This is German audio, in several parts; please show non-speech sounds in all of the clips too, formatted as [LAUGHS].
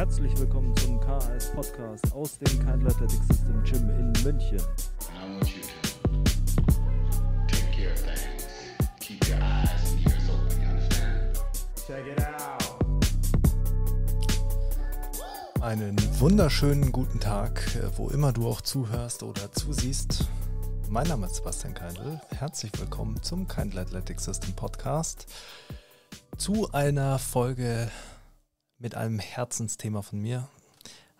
Herzlich willkommen zum KAS Podcast aus dem Kind Athletic System Gym in München. Einen wunderschönen guten Tag, äh, wo immer du auch zuhörst oder zusiehst. Mein Name ist Sebastian Keindl. Herzlich willkommen zum Kindle Athletic System Podcast. Zu einer Folge mit einem Herzensthema von mir,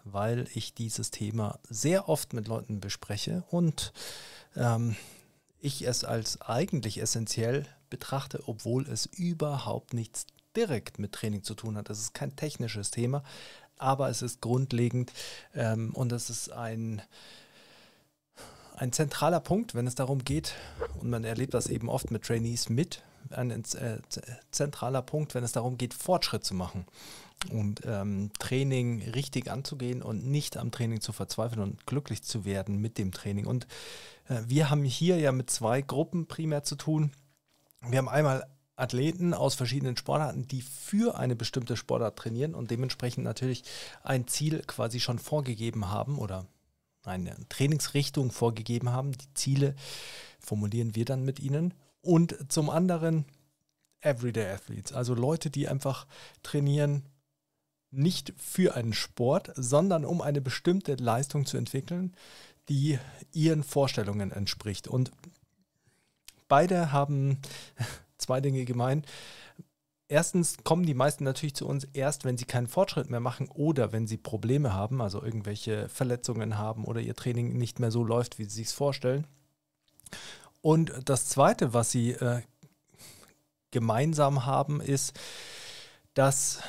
weil ich dieses Thema sehr oft mit Leuten bespreche und ähm, ich es als eigentlich essentiell betrachte, obwohl es überhaupt nichts direkt mit Training zu tun hat. Es ist kein technisches Thema, aber es ist grundlegend ähm, und es ist ein, ein zentraler Punkt, wenn es darum geht, und man erlebt das eben oft mit Trainees mit, ein äh, zentraler Punkt, wenn es darum geht, Fortschritt zu machen und ähm, Training richtig anzugehen und nicht am Training zu verzweifeln und glücklich zu werden mit dem Training. Und äh, wir haben hier ja mit zwei Gruppen primär zu tun. Wir haben einmal Athleten aus verschiedenen Sportarten, die für eine bestimmte Sportart trainieren und dementsprechend natürlich ein Ziel quasi schon vorgegeben haben oder eine Trainingsrichtung vorgegeben haben. Die Ziele formulieren wir dann mit ihnen. Und zum anderen Everyday Athletes, also Leute, die einfach trainieren, nicht für einen Sport, sondern um eine bestimmte Leistung zu entwickeln, die ihren Vorstellungen entspricht. Und beide haben [LAUGHS] zwei Dinge gemein. Erstens kommen die meisten natürlich zu uns erst, wenn sie keinen Fortschritt mehr machen oder wenn sie Probleme haben, also irgendwelche Verletzungen haben oder ihr Training nicht mehr so läuft, wie sie sich vorstellen. Und das Zweite, was sie äh, gemeinsam haben, ist, dass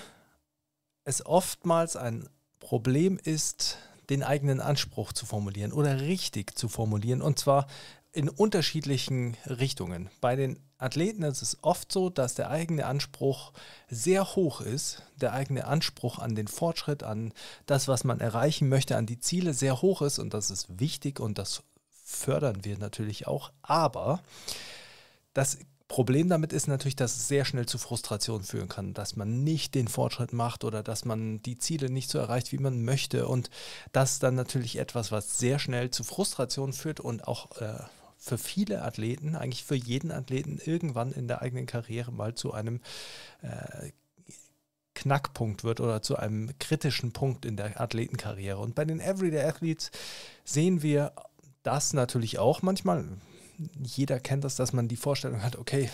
es oftmals ein Problem ist, den eigenen Anspruch zu formulieren oder richtig zu formulieren und zwar in unterschiedlichen Richtungen. Bei den Athleten ist es oft so, dass der eigene Anspruch sehr hoch ist, der eigene Anspruch an den Fortschritt, an das, was man erreichen möchte, an die Ziele sehr hoch ist und das ist wichtig und das fördern wir natürlich auch. Aber das Problem damit ist natürlich, dass es sehr schnell zu Frustration führen kann, dass man nicht den Fortschritt macht oder dass man die Ziele nicht so erreicht, wie man möchte. Und das ist dann natürlich etwas, was sehr schnell zu Frustration führt und auch äh, für viele Athleten, eigentlich für jeden Athleten irgendwann in der eigenen Karriere mal zu einem äh, Knackpunkt wird oder zu einem kritischen Punkt in der Athletenkarriere. Und bei den Everyday Athletes sehen wir das natürlich auch manchmal jeder kennt das, dass man die Vorstellung hat, okay,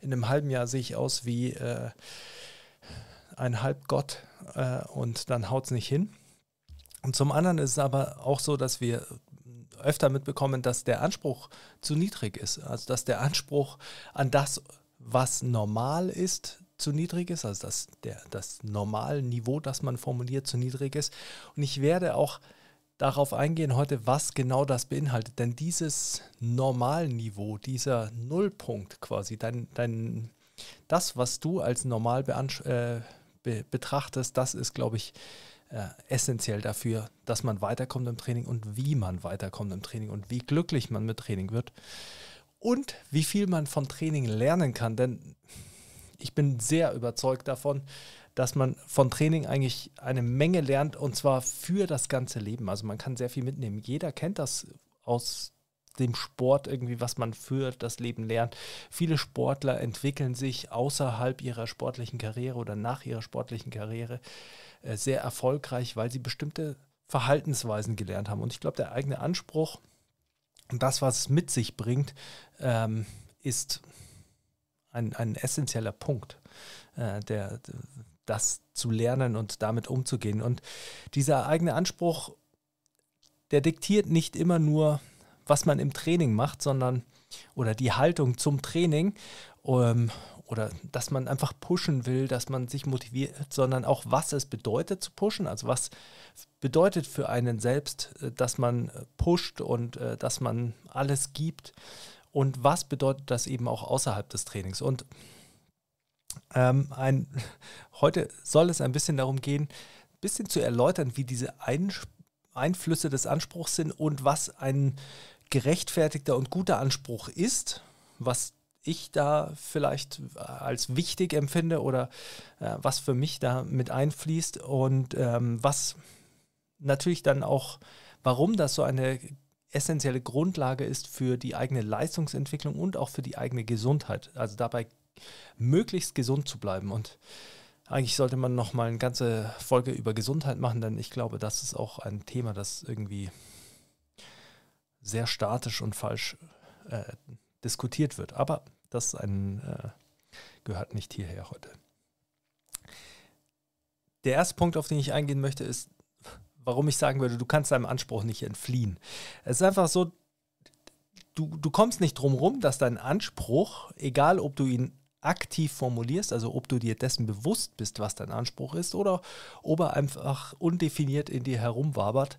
in einem halben Jahr sehe ich aus wie äh, ein Halbgott äh, und dann haut es nicht hin. Und zum anderen ist es aber auch so, dass wir öfter mitbekommen, dass der Anspruch zu niedrig ist. Also dass der Anspruch an das, was normal ist, zu niedrig ist, also dass der, das Normalniveau, das man formuliert, zu niedrig ist. Und ich werde auch darauf eingehen heute, was genau das beinhaltet. Denn dieses Normalniveau, dieser Nullpunkt quasi, dein, dein, das, was du als normal äh, be betrachtest, das ist, glaube ich, äh, essentiell dafür, dass man weiterkommt im Training und wie man weiterkommt im Training und wie glücklich man mit Training wird und wie viel man von Training lernen kann. Denn ich bin sehr überzeugt davon, dass man von Training eigentlich eine Menge lernt und zwar für das ganze Leben. Also man kann sehr viel mitnehmen. Jeder kennt das aus dem Sport irgendwie, was man für das Leben lernt. Viele Sportler entwickeln sich außerhalb ihrer sportlichen Karriere oder nach ihrer sportlichen Karriere äh, sehr erfolgreich, weil sie bestimmte Verhaltensweisen gelernt haben. Und ich glaube, der eigene Anspruch und das, was es mit sich bringt, ähm, ist ein, ein essentieller Punkt, äh, der, das zu lernen und damit umzugehen. Und dieser eigene Anspruch, der diktiert nicht immer nur, was man im Training macht, sondern oder die Haltung zum Training ähm, oder dass man einfach pushen will, dass man sich motiviert, sondern auch, was es bedeutet zu pushen, also was bedeutet für einen selbst, äh, dass man äh, pusht und äh, dass man alles gibt und was bedeutet das eben auch außerhalb des Trainings. Und ähm, ein, [LAUGHS] heute soll es ein bisschen darum gehen, ein bisschen zu erläutern, wie diese ein Einflüsse des Anspruchs sind und was ein gerechtfertigter und guter Anspruch ist, was ich da vielleicht als wichtig empfinde oder äh, was für mich da mit einfließt und ähm, was natürlich dann auch, warum das so eine essentielle Grundlage ist für die eigene Leistungsentwicklung und auch für die eigene Gesundheit. Also dabei möglichst gesund zu bleiben. Und eigentlich sollte man noch mal eine ganze Folge über Gesundheit machen, denn ich glaube, das ist auch ein Thema, das irgendwie sehr statisch und falsch äh, diskutiert wird. Aber das ein, äh, gehört nicht hierher heute. Der erste Punkt, auf den ich eingehen möchte, ist, warum ich sagen würde, du kannst deinem Anspruch nicht entfliehen. Es ist einfach so, du, du kommst nicht drum rum, dass dein Anspruch, egal ob du ihn aktiv formulierst, also ob du dir dessen bewusst bist, was dein Anspruch ist, oder ob er einfach undefiniert in dir herumwabert,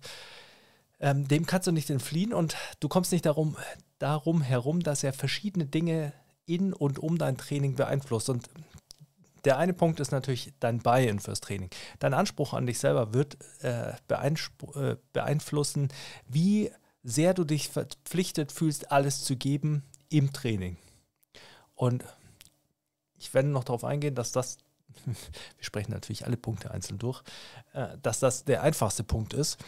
ähm, dem kannst du nicht entfliehen und du kommst nicht darum, darum herum, dass er verschiedene Dinge in und um dein Training beeinflusst. Und der eine Punkt ist natürlich dein Buy-in fürs Training. Dein Anspruch an dich selber wird äh, äh, beeinflussen, wie sehr du dich verpflichtet fühlst, alles zu geben im Training. Und ich werde noch darauf eingehen, dass das, [LAUGHS] wir sprechen natürlich alle Punkte einzeln durch, äh, dass das der einfachste Punkt ist.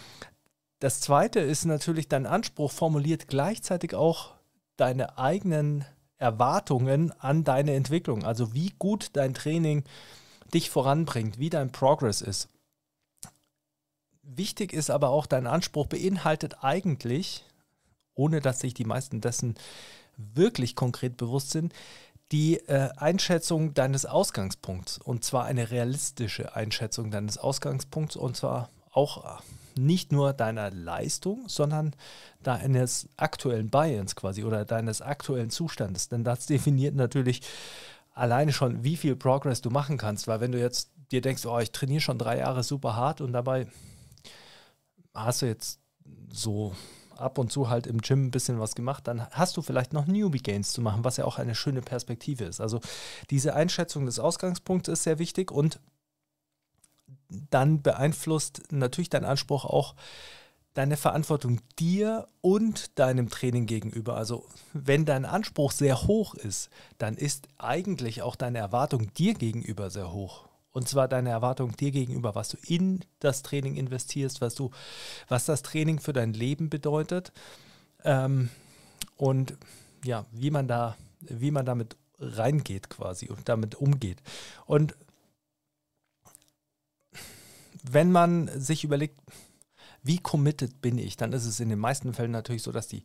Das zweite ist natürlich, dein Anspruch formuliert gleichzeitig auch deine eigenen Erwartungen an deine Entwicklung. Also wie gut dein Training dich voranbringt, wie dein Progress ist. Wichtig ist aber auch, dein Anspruch beinhaltet eigentlich, ohne dass sich die meisten dessen wirklich konkret bewusst sind, die äh, Einschätzung deines Ausgangspunkts. Und zwar eine realistische Einschätzung deines Ausgangspunkts. Und zwar auch nicht nur deiner Leistung, sondern deines aktuellen Buy-ins quasi oder deines aktuellen Zustandes. Denn das definiert natürlich alleine schon, wie viel Progress du machen kannst. Weil wenn du jetzt dir denkst, oh, ich trainiere schon drei Jahre super hart und dabei hast du jetzt so ab und zu halt im Gym ein bisschen was gemacht, dann hast du vielleicht noch Newbie Gains zu machen, was ja auch eine schöne Perspektive ist. Also diese Einschätzung des Ausgangspunkts ist sehr wichtig und dann beeinflusst natürlich dein Anspruch auch deine Verantwortung dir und deinem Training gegenüber. Also wenn dein Anspruch sehr hoch ist, dann ist eigentlich auch deine Erwartung dir gegenüber sehr hoch. Und zwar deine Erwartung dir gegenüber, was du in das Training investierst, was du, was das Training für dein Leben bedeutet. Ähm, und ja, wie man da, wie man damit reingeht quasi und damit umgeht. Und wenn man sich überlegt, wie committed bin ich, dann ist es in den meisten Fällen natürlich so, dass die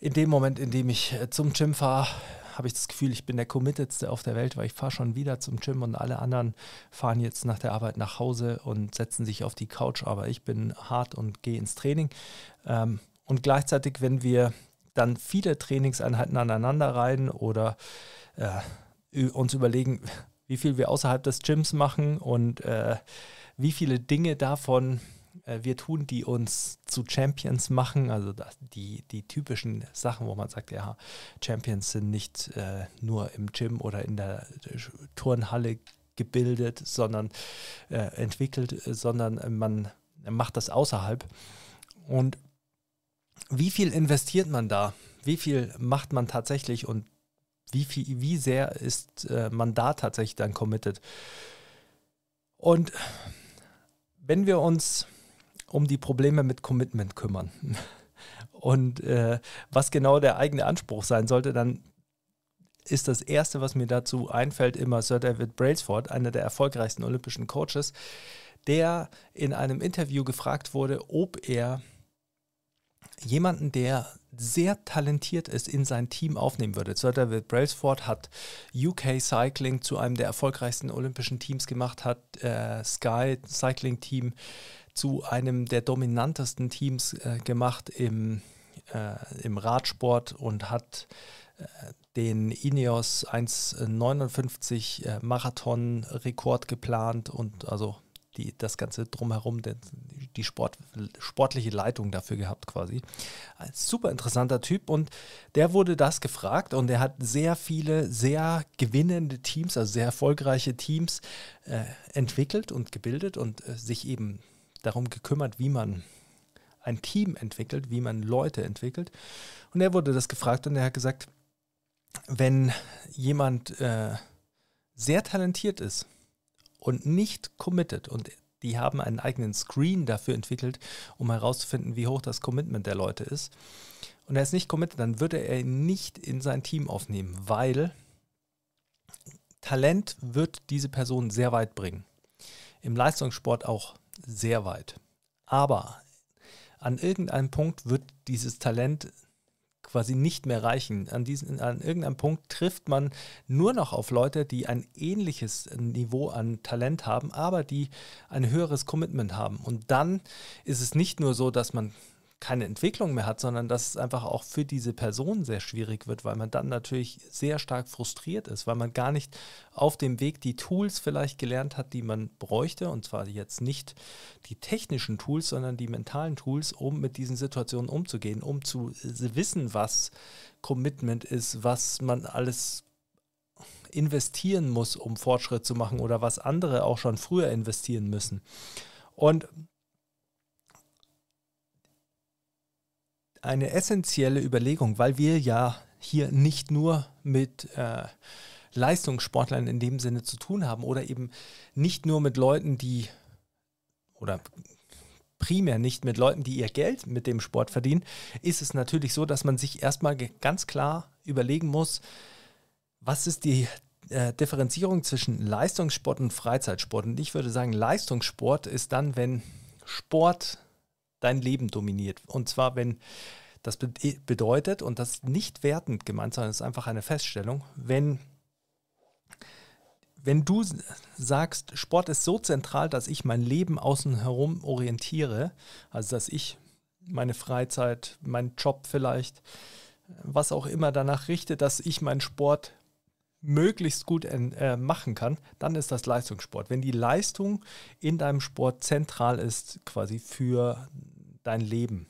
in dem Moment, in dem ich äh, zum Gym fahre, habe ich das Gefühl, ich bin der committedste auf der Welt, weil ich fahre schon wieder zum Gym und alle anderen fahren jetzt nach der Arbeit nach Hause und setzen sich auf die Couch, aber ich bin hart und gehe ins Training. Ähm, und gleichzeitig, wenn wir dann viele Trainingseinheiten aneinander rein oder äh, uns überlegen, wie viel wir außerhalb des Gyms machen und äh, wie viele Dinge davon wir tun, die uns zu Champions machen. Also die, die typischen Sachen, wo man sagt, ja, Champions sind nicht äh, nur im Gym oder in der Turnhalle gebildet, sondern äh, entwickelt, sondern man macht das außerhalb. Und wie viel investiert man da? Wie viel macht man tatsächlich und wie, viel, wie sehr ist äh, man da tatsächlich dann committed? Und wenn wir uns um die Probleme mit Commitment kümmern [LAUGHS] und äh, was genau der eigene Anspruch sein sollte, dann ist das Erste, was mir dazu einfällt, immer Sir David Brailsford, einer der erfolgreichsten olympischen Coaches, der in einem Interview gefragt wurde, ob er jemanden, der sehr talentiert ist, in sein Team aufnehmen würde. Sir David Brailsford hat UK Cycling zu einem der erfolgreichsten olympischen Teams gemacht, hat äh, Sky Cycling Team zu einem der dominantesten Teams äh, gemacht im, äh, im Radsport und hat äh, den Ineos 1,59 äh, Marathon-Rekord geplant und also die, das Ganze drumherum, der, die Sport, sportliche Leitung dafür gehabt quasi. Ein super interessanter Typ und der wurde das gefragt und er hat sehr viele sehr gewinnende Teams, also sehr erfolgreiche Teams äh, entwickelt und gebildet und äh, sich eben darum gekümmert, wie man ein Team entwickelt, wie man Leute entwickelt. Und er wurde das gefragt und er hat gesagt, wenn jemand äh, sehr talentiert ist und nicht committed und die haben einen eigenen Screen dafür entwickelt, um herauszufinden, wie hoch das Commitment der Leute ist. Und er ist nicht committed, dann würde er ihn nicht in sein Team aufnehmen, weil Talent wird diese Person sehr weit bringen. Im Leistungssport auch sehr weit. Aber an irgendeinem Punkt wird dieses Talent quasi nicht mehr reichen. An, diesen, an irgendeinem Punkt trifft man nur noch auf Leute, die ein ähnliches Niveau an Talent haben, aber die ein höheres Commitment haben. Und dann ist es nicht nur so, dass man keine Entwicklung mehr hat, sondern dass es einfach auch für diese Person sehr schwierig wird, weil man dann natürlich sehr stark frustriert ist, weil man gar nicht auf dem Weg die Tools vielleicht gelernt hat, die man bräuchte, und zwar jetzt nicht die technischen Tools, sondern die mentalen Tools, um mit diesen Situationen umzugehen, um zu wissen, was Commitment ist, was man alles investieren muss, um Fortschritt zu machen oder was andere auch schon früher investieren müssen. Und eine essentielle Überlegung, weil wir ja hier nicht nur mit äh, Leistungssportlern in dem Sinne zu tun haben oder eben nicht nur mit Leuten, die oder primär nicht mit Leuten, die ihr Geld mit dem Sport verdienen, ist es natürlich so, dass man sich erstmal ganz klar überlegen muss, was ist die äh, Differenzierung zwischen Leistungssport und Freizeitsport. Und ich würde sagen, Leistungssport ist dann, wenn Sport dein Leben dominiert. Und zwar, wenn das bedeutet, und das ist nicht wertend gemeint, sondern es ist einfach eine Feststellung, wenn, wenn du sagst, Sport ist so zentral, dass ich mein Leben außen herum orientiere, also dass ich meine Freizeit, meinen Job vielleicht, was auch immer danach richte, dass ich meinen Sport möglichst gut äh, machen kann, dann ist das Leistungssport. Wenn die Leistung in deinem Sport zentral ist, quasi für dein Leben.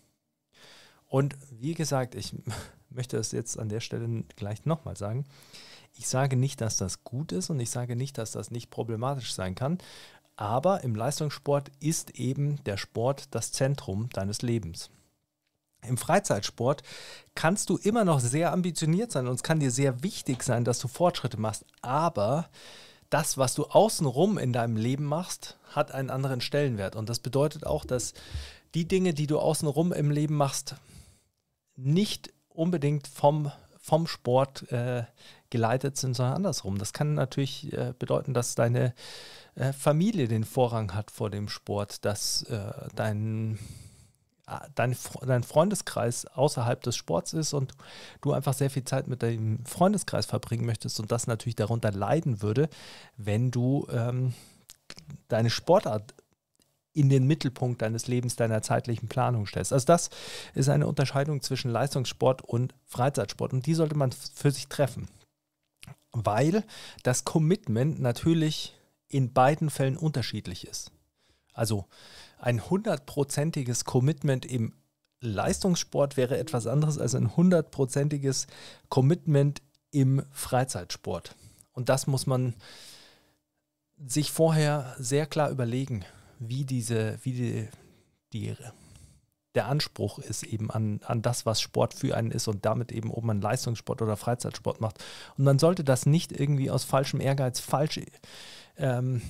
Und wie gesagt, ich [LAUGHS] möchte das jetzt an der Stelle gleich nochmal sagen. Ich sage nicht, dass das gut ist und ich sage nicht, dass das nicht problematisch sein kann. Aber im Leistungssport ist eben der Sport das Zentrum deines Lebens. Im Freizeitsport kannst du immer noch sehr ambitioniert sein und es kann dir sehr wichtig sein, dass du Fortschritte machst. Aber das, was du außenrum in deinem Leben machst, hat einen anderen Stellenwert. Und das bedeutet auch, dass die Dinge, die du außenrum im Leben machst, nicht unbedingt vom, vom Sport äh, geleitet sind, sondern andersrum. Das kann natürlich äh, bedeuten, dass deine äh, Familie den Vorrang hat vor dem Sport, dass äh, dein, äh, dein, dein Freundeskreis außerhalb des Sports ist und du einfach sehr viel Zeit mit deinem Freundeskreis verbringen möchtest und das natürlich darunter leiden würde, wenn du ähm, deine Sportart in den Mittelpunkt deines Lebens, deiner zeitlichen Planung stellst. Also das ist eine Unterscheidung zwischen Leistungssport und Freizeitsport und die sollte man für sich treffen, weil das Commitment natürlich in beiden Fällen unterschiedlich ist. Also ein hundertprozentiges Commitment im Leistungssport wäre etwas anderes als ein hundertprozentiges Commitment im Freizeitsport. Und das muss man sich vorher sehr klar überlegen wie diese, wie die, die, der Anspruch ist eben an, an das, was Sport für einen ist und damit eben, ob man Leistungssport oder Freizeitsport macht. Und man sollte das nicht irgendwie aus falschem Ehrgeiz falsch ähm,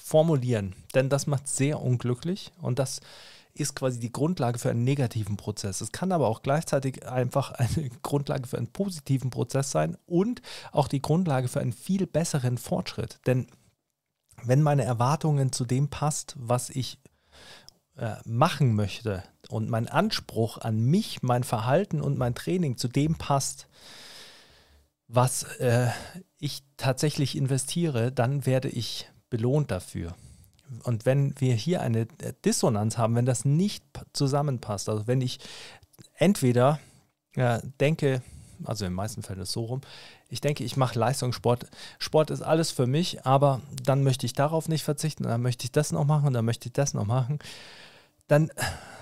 formulieren, denn das macht sehr unglücklich und das ist quasi die Grundlage für einen negativen Prozess. Es kann aber auch gleichzeitig einfach eine [LAUGHS] Grundlage für einen positiven Prozess sein und auch die Grundlage für einen viel besseren Fortschritt. Denn wenn meine Erwartungen zu dem passt, was ich äh, machen möchte und mein Anspruch an mich, mein Verhalten und mein Training zu dem passt, was äh, ich tatsächlich investiere, dann werde ich belohnt dafür. Und wenn wir hier eine Dissonanz haben, wenn das nicht zusammenpasst, also wenn ich entweder äh, denke, also in den meisten Fällen ist es so rum, ich denke, ich mache Leistungssport. Sport ist alles für mich, aber dann möchte ich darauf nicht verzichten, dann möchte ich das noch machen, dann möchte ich das noch machen. Dann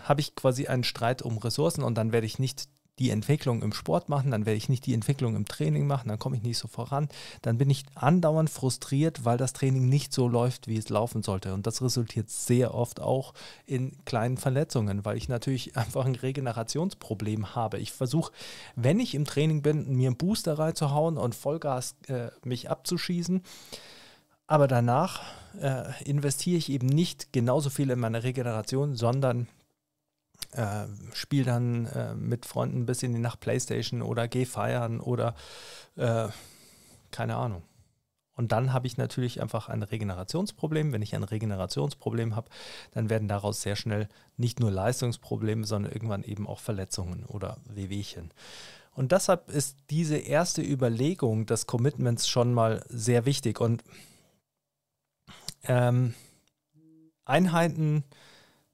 habe ich quasi einen Streit um Ressourcen und dann werde ich nicht die Entwicklung im Sport machen, dann werde ich nicht die Entwicklung im Training machen, dann komme ich nicht so voran, dann bin ich andauernd frustriert, weil das Training nicht so läuft, wie es laufen sollte. Und das resultiert sehr oft auch in kleinen Verletzungen, weil ich natürlich [LAUGHS] einfach ein Regenerationsproblem habe. Ich versuche, wenn ich im Training bin, mir einen Booster reinzuhauen und Vollgas äh, mich abzuschießen. Aber danach äh, investiere ich eben nicht genauso viel in meine Regeneration, sondern äh, spiele dann äh, mit Freunden bis in die Nacht Playstation oder gehe feiern oder äh, keine Ahnung. Und dann habe ich natürlich einfach ein Regenerationsproblem. Wenn ich ein Regenerationsproblem habe, dann werden daraus sehr schnell nicht nur Leistungsprobleme, sondern irgendwann eben auch Verletzungen oder Wehwehchen. Und deshalb ist diese erste Überlegung des Commitments schon mal sehr wichtig. Und ähm, Einheiten,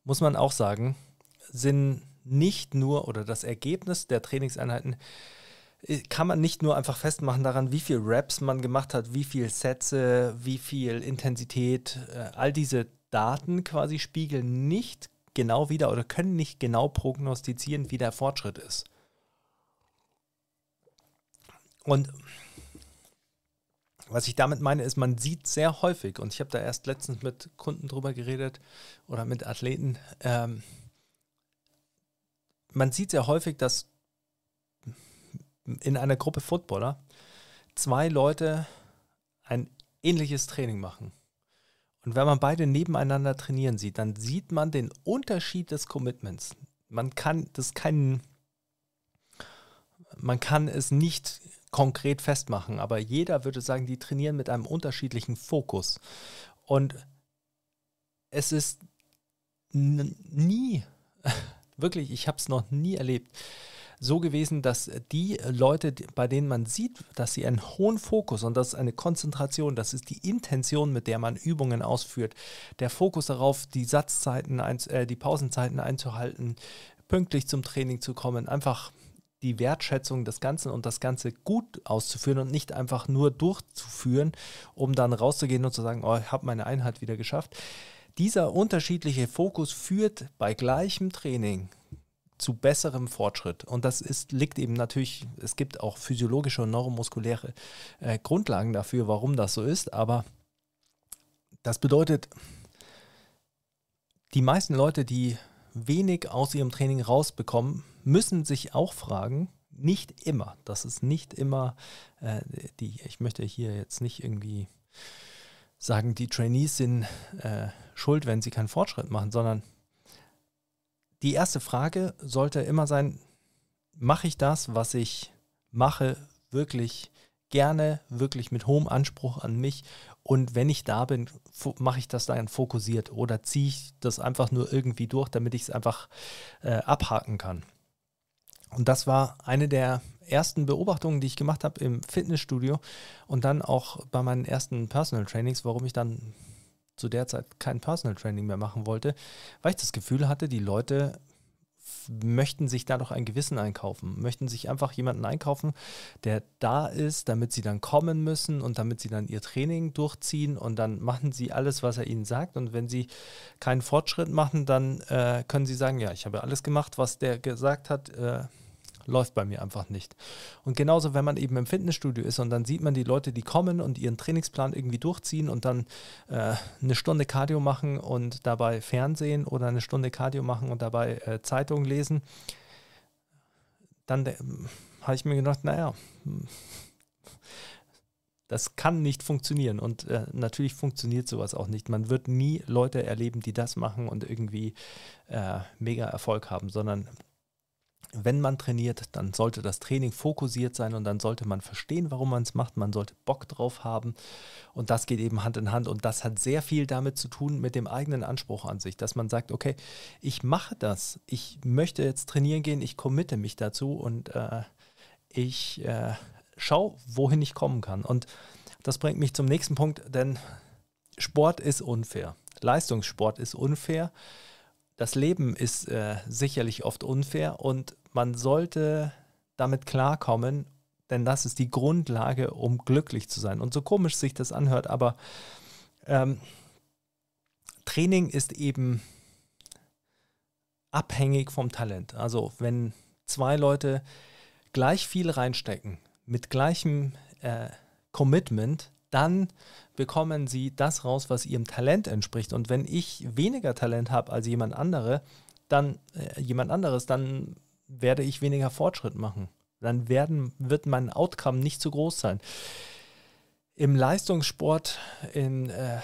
muss man auch sagen, sind nicht nur, oder das Ergebnis der Trainingseinheiten äh, kann man nicht nur einfach festmachen daran, wie viel Raps man gemacht hat, wie viel Sätze, wie viel Intensität, äh, all diese Daten quasi spiegeln nicht genau wieder oder können nicht genau prognostizieren, wie der Fortschritt ist. Und was ich damit meine, ist, man sieht sehr häufig, und ich habe da erst letztens mit Kunden drüber geredet oder mit Athleten, ähm, man sieht sehr häufig, dass in einer Gruppe Footballer zwei Leute ein ähnliches Training machen. Und wenn man beide nebeneinander trainieren sieht, dann sieht man den Unterschied des Commitments. Man kann das keinen, man kann es nicht konkret festmachen, aber jeder würde sagen, die trainieren mit einem unterschiedlichen Fokus. Und es ist nie wirklich, ich habe es noch nie erlebt, so gewesen, dass die Leute, bei denen man sieht, dass sie einen hohen Fokus und das ist eine Konzentration, das ist die Intention, mit der man Übungen ausführt, der Fokus darauf, die Satzzeiten, äh, die Pausenzeiten einzuhalten, pünktlich zum Training zu kommen, einfach die Wertschätzung des Ganzen und das Ganze gut auszuführen und nicht einfach nur durchzuführen, um dann rauszugehen und zu sagen, oh, ich habe meine Einheit wieder geschafft. Dieser unterschiedliche Fokus führt bei gleichem Training zu besserem Fortschritt. Und das ist, liegt eben natürlich, es gibt auch physiologische und neuromuskuläre äh, Grundlagen dafür, warum das so ist. Aber das bedeutet, die meisten Leute, die wenig aus ihrem Training rausbekommen, müssen sich auch fragen, nicht immer, das ist nicht immer äh, die, ich möchte hier jetzt nicht irgendwie sagen, die Trainees sind äh, schuld, wenn sie keinen Fortschritt machen, sondern die erste Frage sollte immer sein, mache ich das, was ich mache, wirklich gerne, wirklich mit hohem Anspruch an mich und wenn ich da bin, mache ich das dann fokussiert oder ziehe ich das einfach nur irgendwie durch, damit ich es einfach äh, abhaken kann. Und das war eine der ersten Beobachtungen, die ich gemacht habe im Fitnessstudio und dann auch bei meinen ersten Personal Trainings, warum ich dann zu der Zeit kein Personal Training mehr machen wollte, weil ich das Gefühl hatte, die Leute möchten sich da doch ein Gewissen einkaufen, möchten sich einfach jemanden einkaufen, der da ist, damit sie dann kommen müssen und damit sie dann ihr Training durchziehen und dann machen sie alles, was er ihnen sagt. Und wenn sie keinen Fortschritt machen, dann äh, können sie sagen, ja, ich habe alles gemacht, was der gesagt hat, äh, läuft bei mir einfach nicht. Und genauso, wenn man eben im Fitnessstudio ist und dann sieht man die Leute, die kommen und ihren Trainingsplan irgendwie durchziehen und dann äh, eine Stunde Cardio machen und dabei Fernsehen oder eine Stunde Cardio machen und dabei äh, Zeitung lesen, dann äh, habe ich mir gedacht, naja, hm, das kann nicht funktionieren. Und äh, natürlich funktioniert sowas auch nicht. Man wird nie Leute erleben, die das machen und irgendwie äh, mega Erfolg haben, sondern wenn man trainiert, dann sollte das Training fokussiert sein und dann sollte man verstehen, warum man es macht. Man sollte Bock drauf haben. Und das geht eben Hand in Hand. Und das hat sehr viel damit zu tun mit dem eigenen Anspruch an sich, dass man sagt, okay, ich mache das, ich möchte jetzt trainieren gehen, ich committe mich dazu. Und äh, ich äh, schaue, wohin ich kommen kann. Und das bringt mich zum nächsten Punkt, denn Sport ist unfair. Leistungssport ist unfair. Das Leben ist äh, sicherlich oft unfair. Und man sollte damit klarkommen, denn das ist die Grundlage, um glücklich zu sein. Und so komisch sich das anhört, aber ähm, Training ist eben abhängig vom Talent. Also wenn zwei Leute gleich viel reinstecken, mit gleichem äh, Commitment, dann bekommen sie das raus, was ihrem Talent entspricht. Und wenn ich weniger Talent habe als jemand andere, dann äh, jemand anderes, dann werde ich weniger Fortschritt machen. Dann werden, wird mein Outcome nicht so groß sein. Im Leistungssport, in, äh,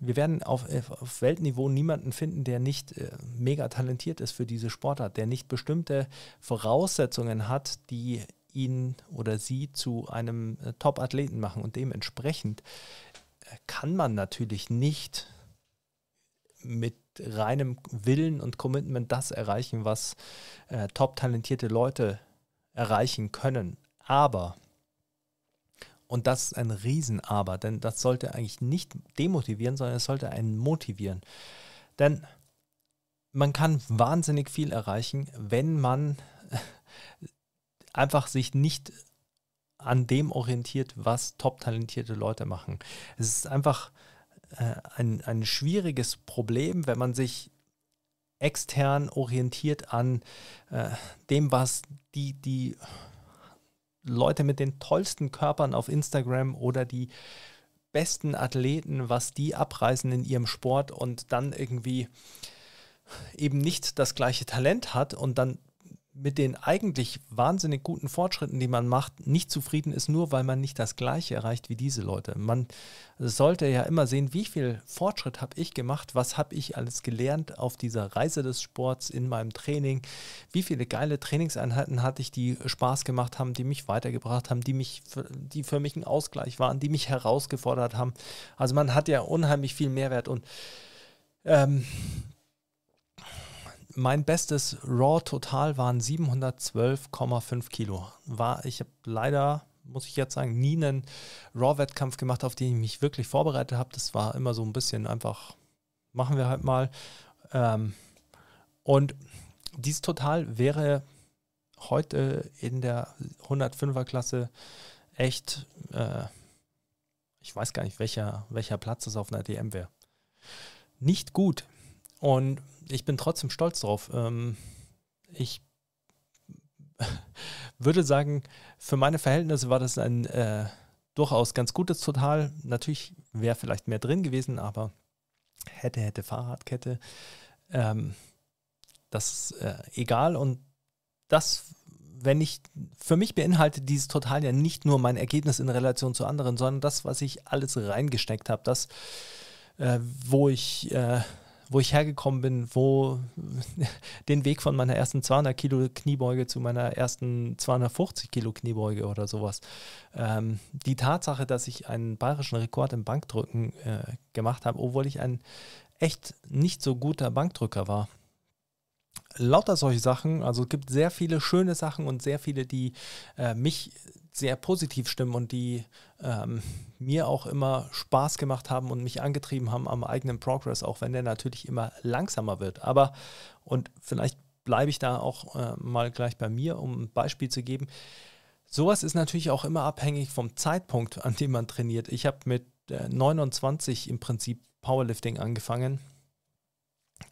wir werden auf, auf, Weltniveau niemanden finden, der nicht äh, mega talentiert ist für diese Sportart, der nicht bestimmte Voraussetzungen hat, die ihn oder sie zu einem äh, Top-Athleten machen. Und dementsprechend äh, kann man natürlich nicht mit reinem Willen und Commitment das erreichen, was äh, top talentierte Leute erreichen können. Aber, und das ist ein Riesenaber, denn das sollte eigentlich nicht demotivieren, sondern es sollte einen motivieren. Denn man kann wahnsinnig viel erreichen, wenn man [LAUGHS] einfach sich nicht an dem orientiert, was top talentierte Leute machen. Es ist einfach äh, ein, ein schwieriges Problem, wenn man sich extern orientiert an äh, dem, was die, die Leute mit den tollsten Körpern auf Instagram oder die besten Athleten, was die abreißen in ihrem Sport und dann irgendwie eben nicht das gleiche Talent hat und dann mit den eigentlich wahnsinnig guten Fortschritten, die man macht, nicht zufrieden ist, nur weil man nicht das Gleiche erreicht wie diese Leute. Man sollte ja immer sehen, wie viel Fortschritt habe ich gemacht, was habe ich alles gelernt auf dieser Reise des Sports in meinem Training, wie viele geile Trainingseinheiten hatte ich, die Spaß gemacht haben, die mich weitergebracht haben, die, mich, die für mich ein Ausgleich waren, die mich herausgefordert haben. Also man hat ja unheimlich viel Mehrwert und ähm, mein bestes Raw-Total waren 712,5 Kilo. War, ich habe leider, muss ich jetzt sagen, nie einen Raw-Wettkampf gemacht, auf den ich mich wirklich vorbereitet habe. Das war immer so ein bisschen einfach, machen wir halt mal. Ähm, und dieses Total wäre heute in der 105er Klasse echt, äh, ich weiß gar nicht, welcher, welcher Platz es auf einer DM wäre. Nicht gut. Und ich bin trotzdem stolz drauf. Ähm, ich [LAUGHS] würde sagen, für meine Verhältnisse war das ein äh, durchaus ganz gutes Total. Natürlich wäre vielleicht mehr drin gewesen, aber hätte, hätte Fahrradkette. Ähm, das ist äh, egal. Und das, wenn ich, für mich beinhaltet dieses Total ja nicht nur mein Ergebnis in Relation zu anderen, sondern das, was ich alles reingesteckt habe, das, äh, wo ich äh, wo ich hergekommen bin, wo [LAUGHS] den Weg von meiner ersten 200 Kilo Kniebeuge zu meiner ersten 250 Kilo Kniebeuge oder sowas. Ähm, die Tatsache, dass ich einen bayerischen Rekord im Bankdrücken äh, gemacht habe, obwohl ich ein echt nicht so guter Bankdrücker war. Lauter solche Sachen, also es gibt sehr viele schöne Sachen und sehr viele, die äh, mich sehr positiv stimmen und die ähm, mir auch immer Spaß gemacht haben und mich angetrieben haben am eigenen Progress, auch wenn der natürlich immer langsamer wird. Aber, und vielleicht bleibe ich da auch äh, mal gleich bei mir, um ein Beispiel zu geben. Sowas ist natürlich auch immer abhängig vom Zeitpunkt, an dem man trainiert. Ich habe mit äh, 29 im Prinzip Powerlifting angefangen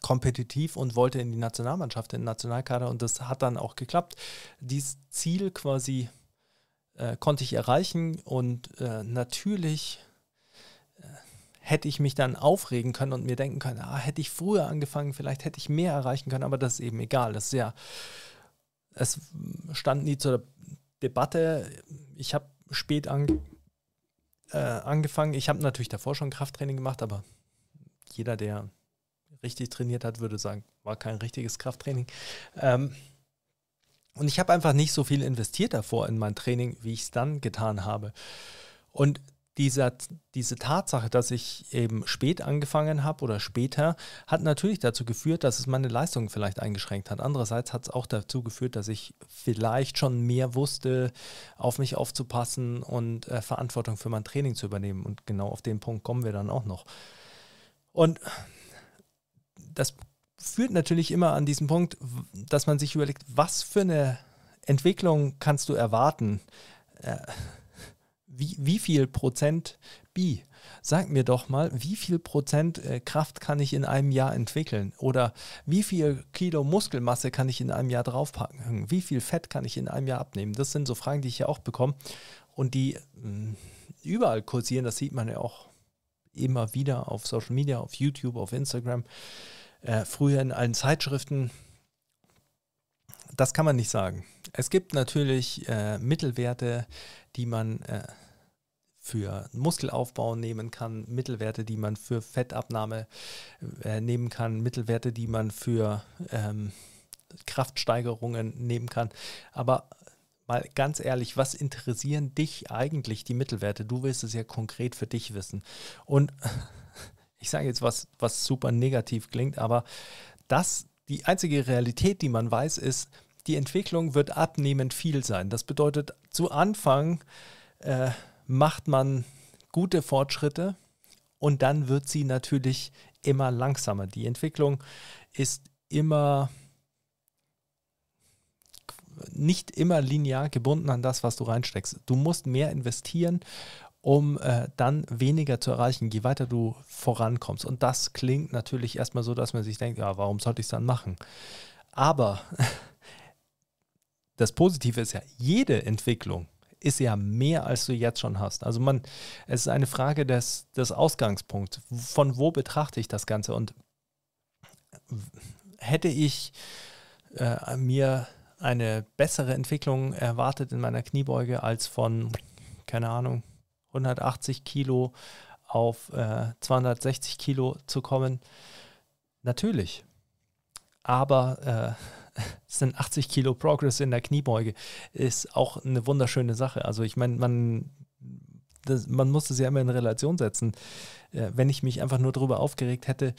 kompetitiv und wollte in die Nationalmannschaft, in den Nationalkader und das hat dann auch geklappt. Dieses Ziel quasi äh, konnte ich erreichen und äh, natürlich äh, hätte ich mich dann aufregen können und mir denken können, ah, hätte ich früher angefangen, vielleicht hätte ich mehr erreichen können, aber das ist eben egal. Das ist ja, es stand nie zur Debatte. Ich habe spät an, äh, angefangen. Ich habe natürlich davor schon Krafttraining gemacht, aber jeder, der richtig trainiert hat, würde sagen, war kein richtiges Krafttraining. Ähm, und ich habe einfach nicht so viel investiert davor in mein Training, wie ich es dann getan habe. Und dieser, diese Tatsache, dass ich eben spät angefangen habe oder später, hat natürlich dazu geführt, dass es meine Leistung vielleicht eingeschränkt hat. Andererseits hat es auch dazu geführt, dass ich vielleicht schon mehr wusste, auf mich aufzupassen und äh, Verantwortung für mein Training zu übernehmen. Und genau auf den Punkt kommen wir dann auch noch. Und das führt natürlich immer an diesen Punkt, dass man sich überlegt, was für eine Entwicklung kannst du erwarten? Äh, wie, wie viel Prozent Bi? Sag mir doch mal, wie viel Prozent äh, Kraft kann ich in einem Jahr entwickeln? Oder wie viel Kilo Muskelmasse kann ich in einem Jahr draufpacken? Wie viel Fett kann ich in einem Jahr abnehmen? Das sind so Fragen, die ich ja auch bekomme und die mm, überall kursieren. Das sieht man ja auch immer wieder auf Social Media, auf YouTube, auf Instagram, äh, früher in allen Zeitschriften. Das kann man nicht sagen. Es gibt natürlich äh, Mittelwerte, die man äh, für Muskelaufbau nehmen kann, Mittelwerte, die man für Fettabnahme äh, nehmen kann, Mittelwerte, die man für ähm, Kraftsteigerungen nehmen kann. Aber mal ganz ehrlich, was interessieren dich eigentlich die Mittelwerte? Du willst es ja konkret für dich wissen. Und ich sage jetzt was, was super negativ klingt, aber das, die einzige Realität, die man weiß, ist, die Entwicklung wird abnehmend viel sein. Das bedeutet, zu Anfang äh, macht man gute Fortschritte und dann wird sie natürlich immer langsamer. Die Entwicklung ist immer nicht immer linear gebunden an das, was du reinsteckst. Du musst mehr investieren, um äh, dann weniger zu erreichen, je weiter du vorankommst. Und das klingt natürlich erstmal so, dass man sich denkt, ja, warum sollte ich es dann machen? Aber [LAUGHS] das Positive ist ja, jede Entwicklung ist ja mehr, als du jetzt schon hast. Also man, es ist eine Frage des, des Ausgangspunkts. Von wo betrachte ich das Ganze? Und hätte ich äh, mir eine bessere Entwicklung erwartet in meiner Kniebeuge als von, keine Ahnung, 180 Kilo auf äh, 260 Kilo zu kommen? Natürlich. Aber äh, [LAUGHS] sind 80 Kilo Progress in der Kniebeuge, ist auch eine wunderschöne Sache. Also ich meine, man, man muss es ja immer in Relation setzen. Äh, wenn ich mich einfach nur darüber aufgeregt hätte,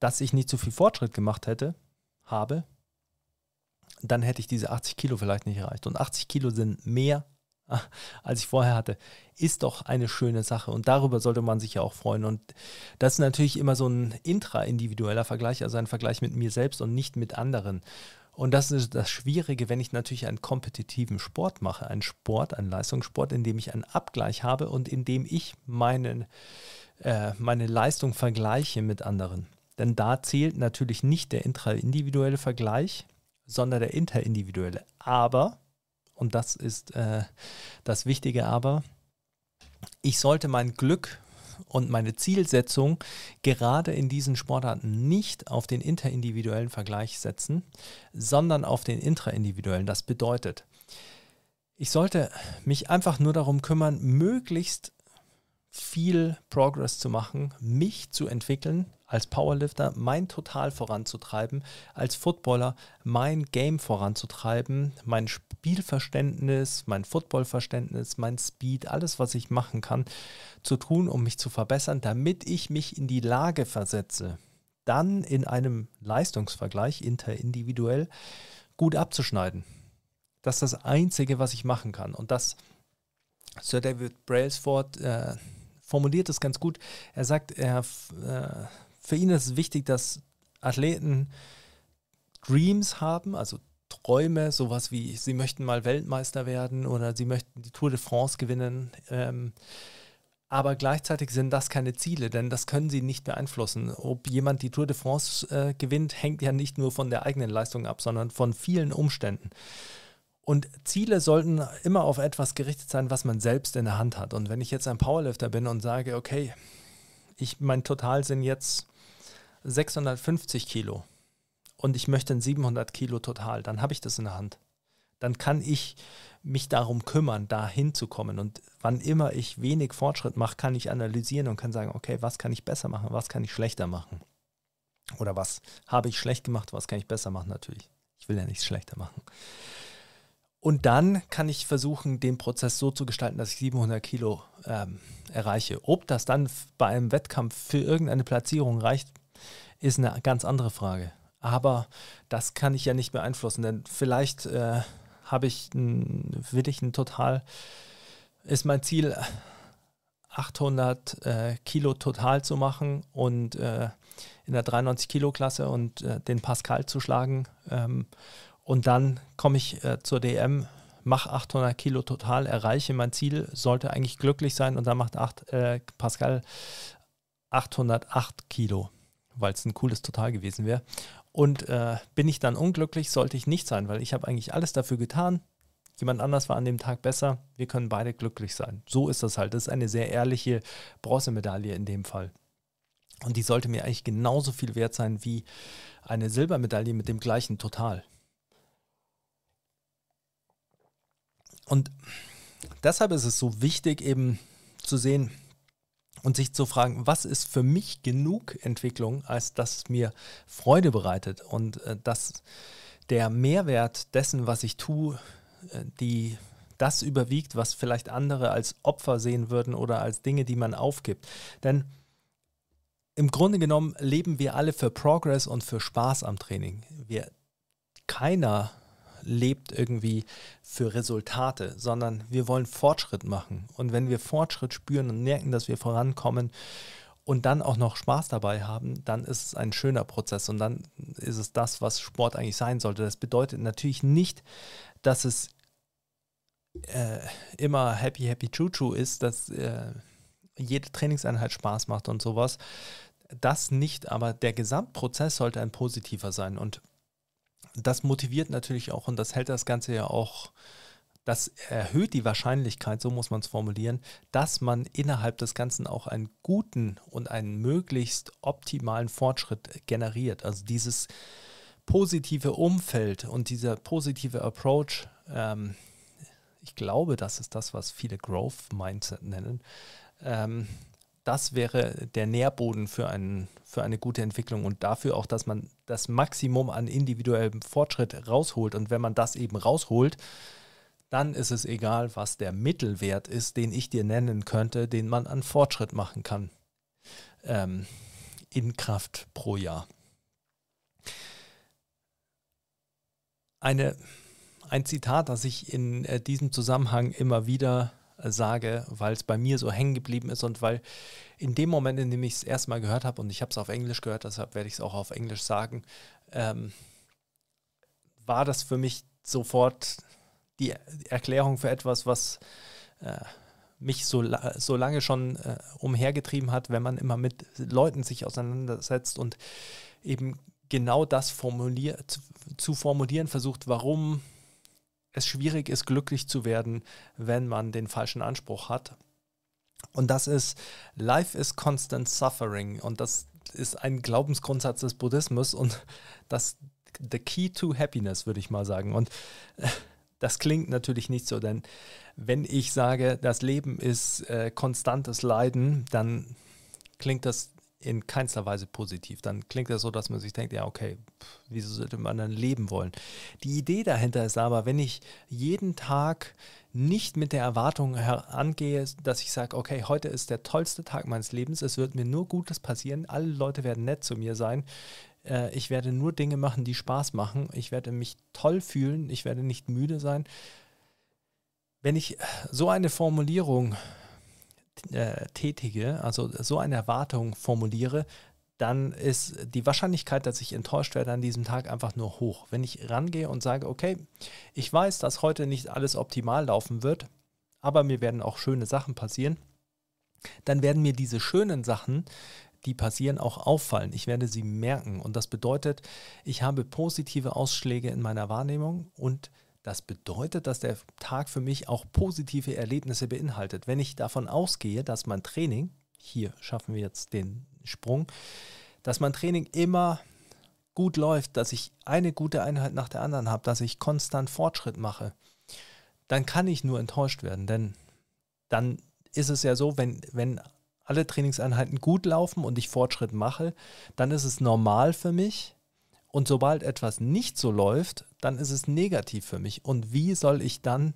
dass ich nicht so viel Fortschritt gemacht hätte, habe, dann hätte ich diese 80 Kilo vielleicht nicht erreicht. Und 80 Kilo sind mehr [LAUGHS] als ich vorher hatte, ist doch eine schöne Sache und darüber sollte man sich ja auch freuen. Und das ist natürlich immer so ein intraindividueller Vergleich, also ein Vergleich mit mir selbst und nicht mit anderen. Und das ist das Schwierige, wenn ich natürlich einen kompetitiven Sport mache, einen Sport, einen Leistungssport, in dem ich einen Abgleich habe und in dem ich meinen, äh, meine Leistung vergleiche mit anderen. Denn da zählt natürlich nicht der intraindividuelle Vergleich, sondern der interindividuelle. Aber und das ist äh, das Wichtige aber, ich sollte mein Glück und meine Zielsetzung gerade in diesen Sportarten nicht auf den interindividuellen Vergleich setzen, sondern auf den intraindividuellen. Das bedeutet, ich sollte mich einfach nur darum kümmern, möglichst viel Progress zu machen, mich zu entwickeln als Powerlifter, mein Total voranzutreiben, als Footballer mein Game voranzutreiben, mein Spielverständnis, mein Footballverständnis, mein Speed, alles, was ich machen kann, zu tun, um mich zu verbessern, damit ich mich in die Lage versetze, dann in einem Leistungsvergleich interindividuell gut abzuschneiden. Das ist das Einzige, was ich machen kann. Und das Sir David Brailsford äh, formuliert es ganz gut. Er sagt, er, äh, für ihn ist es wichtig, dass Athleten Dreams haben, also Träume, sowas wie, sie möchten mal Weltmeister werden oder sie möchten die Tour de France gewinnen. Ähm, aber gleichzeitig sind das keine Ziele, denn das können sie nicht beeinflussen. Ob jemand die Tour de France äh, gewinnt, hängt ja nicht nur von der eigenen Leistung ab, sondern von vielen Umständen. Und Ziele sollten immer auf etwas gerichtet sein, was man selbst in der Hand hat. Und wenn ich jetzt ein Powerlifter bin und sage, okay, ich, mein Total sind jetzt 650 Kilo und ich möchte ein 700 Kilo Total, dann habe ich das in der Hand. Dann kann ich mich darum kümmern, da hinzukommen. Und wann immer ich wenig Fortschritt mache, kann ich analysieren und kann sagen, okay, was kann ich besser machen, was kann ich schlechter machen? Oder was habe ich schlecht gemacht, was kann ich besser machen natürlich. Ich will ja nichts schlechter machen. Und dann kann ich versuchen, den Prozess so zu gestalten, dass ich 700 Kilo ähm, erreiche. Ob das dann bei einem Wettkampf für irgendeine Platzierung reicht, ist eine ganz andere Frage. Aber das kann ich ja nicht beeinflussen, denn vielleicht äh, habe ich, ein, will ich ein total, ist mein Ziel 800 äh, Kilo total zu machen und äh, in der 93 Kilo Klasse und äh, den Pascal zu schlagen. Ähm, und dann komme ich äh, zur DM mach 800 Kilo total, erreiche mein Ziel, sollte eigentlich glücklich sein und dann macht 8, äh, Pascal 808 Kilo, weil es ein cooles Total gewesen wäre. Und äh, bin ich dann unglücklich, sollte ich nicht sein, weil ich habe eigentlich alles dafür getan. Jemand anders war an dem Tag besser. Wir können beide glücklich sein. So ist das halt. Das ist eine sehr ehrliche Bronzemedaille in dem Fall. Und die sollte mir eigentlich genauso viel wert sein wie eine Silbermedaille mit dem gleichen Total. Und deshalb ist es so wichtig, eben zu sehen und sich zu fragen, was ist für mich genug Entwicklung, als dass es mir Freude bereitet und äh, dass der Mehrwert dessen, was ich tue, äh, die das überwiegt, was vielleicht andere als Opfer sehen würden oder als Dinge, die man aufgibt. Denn im Grunde genommen leben wir alle für Progress und für Spaß am Training. Wir, keiner lebt irgendwie für Resultate, sondern wir wollen Fortschritt machen. Und wenn wir Fortschritt spüren und merken, dass wir vorankommen und dann auch noch Spaß dabei haben, dann ist es ein schöner Prozess und dann ist es das, was Sport eigentlich sein sollte. Das bedeutet natürlich nicht, dass es äh, immer happy, happy, choo, choo ist, dass äh, jede Trainingseinheit Spaß macht und sowas. Das nicht, aber der Gesamtprozess sollte ein positiver sein. Und das motiviert natürlich auch und das hält das Ganze ja auch, das erhöht die Wahrscheinlichkeit, so muss man es formulieren, dass man innerhalb des Ganzen auch einen guten und einen möglichst optimalen Fortschritt generiert. Also dieses positive Umfeld und dieser positive Approach, ähm, ich glaube, das ist das, was viele Growth Mindset nennen. Ähm, das wäre der Nährboden für, einen, für eine gute Entwicklung und dafür auch, dass man das Maximum an individuellem Fortschritt rausholt. Und wenn man das eben rausholt, dann ist es egal, was der Mittelwert ist, den ich dir nennen könnte, den man an Fortschritt machen kann ähm, in Kraft pro Jahr. Eine, ein Zitat, das ich in äh, diesem Zusammenhang immer wieder sage, weil es bei mir so hängen geblieben ist und weil in dem Moment, in dem ich es erstmal gehört habe und ich habe es auf Englisch gehört, deshalb werde ich es auch auf Englisch sagen, ähm, war das für mich sofort die Erklärung für etwas, was äh, mich so, so lange schon äh, umhergetrieben hat, wenn man immer mit Leuten sich auseinandersetzt und eben genau das formulier zu, zu formulieren versucht, warum es schwierig ist, glücklich zu werden, wenn man den falschen Anspruch hat. Und das ist, Life is constant suffering. Und das ist ein Glaubensgrundsatz des Buddhismus und das the key to happiness, würde ich mal sagen. Und [LAUGHS] das klingt natürlich nicht so, denn wenn ich sage, das Leben ist äh, konstantes Leiden, dann klingt das in keinster Weise positiv. Dann klingt das so, dass man sich denkt, ja, okay, pff, wieso sollte man dann leben wollen? Die Idee dahinter ist aber, wenn ich jeden Tag nicht mit der Erwartung herangehe, dass ich sage, okay, heute ist der tollste Tag meines Lebens, es wird mir nur Gutes passieren, alle Leute werden nett zu mir sein, äh, ich werde nur Dinge machen, die Spaß machen, ich werde mich toll fühlen, ich werde nicht müde sein. Wenn ich so eine Formulierung äh, tätige, also so eine Erwartung formuliere, dann ist die Wahrscheinlichkeit, dass ich enttäuscht werde an diesem Tag einfach nur hoch. Wenn ich rangehe und sage, okay, ich weiß, dass heute nicht alles optimal laufen wird, aber mir werden auch schöne Sachen passieren, dann werden mir diese schönen Sachen, die passieren, auch auffallen. Ich werde sie merken. Und das bedeutet, ich habe positive Ausschläge in meiner Wahrnehmung und das bedeutet, dass der Tag für mich auch positive Erlebnisse beinhaltet. Wenn ich davon ausgehe, dass mein Training, hier schaffen wir jetzt den Sprung, dass mein Training immer gut läuft, dass ich eine gute Einheit nach der anderen habe, dass ich konstant Fortschritt mache, dann kann ich nur enttäuscht werden. Denn dann ist es ja so, wenn, wenn alle Trainingseinheiten gut laufen und ich Fortschritt mache, dann ist es normal für mich, und sobald etwas nicht so läuft, dann ist es negativ für mich. Und wie soll ich dann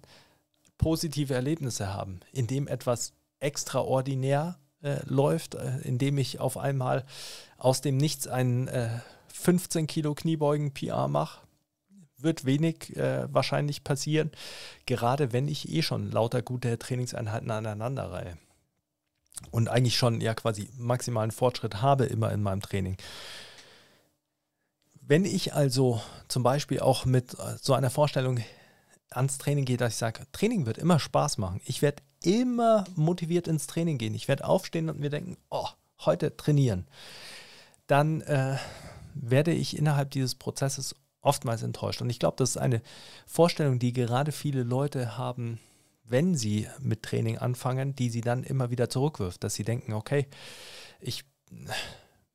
positive Erlebnisse haben, indem etwas extraordinär äh, läuft, äh, indem ich auf einmal aus dem Nichts einen äh, 15 Kilo Kniebeugen PR mache? Wird wenig äh, wahrscheinlich passieren, gerade wenn ich eh schon lauter gute Trainingseinheiten aneinander reihe und eigentlich schon ja quasi maximalen Fortschritt habe immer in meinem Training. Wenn ich also zum Beispiel auch mit äh, so einer Vorstellung ans Training gehe, dass ich sage, Training wird immer Spaß machen. Ich werde immer motiviert ins Training gehen. Ich werde aufstehen und mir denken, oh, heute trainieren. Dann äh, werde ich innerhalb dieses Prozesses oftmals enttäuscht. Und ich glaube, das ist eine Vorstellung, die gerade viele Leute haben, wenn sie mit Training anfangen, die sie dann immer wieder zurückwirft, dass sie denken, okay, ich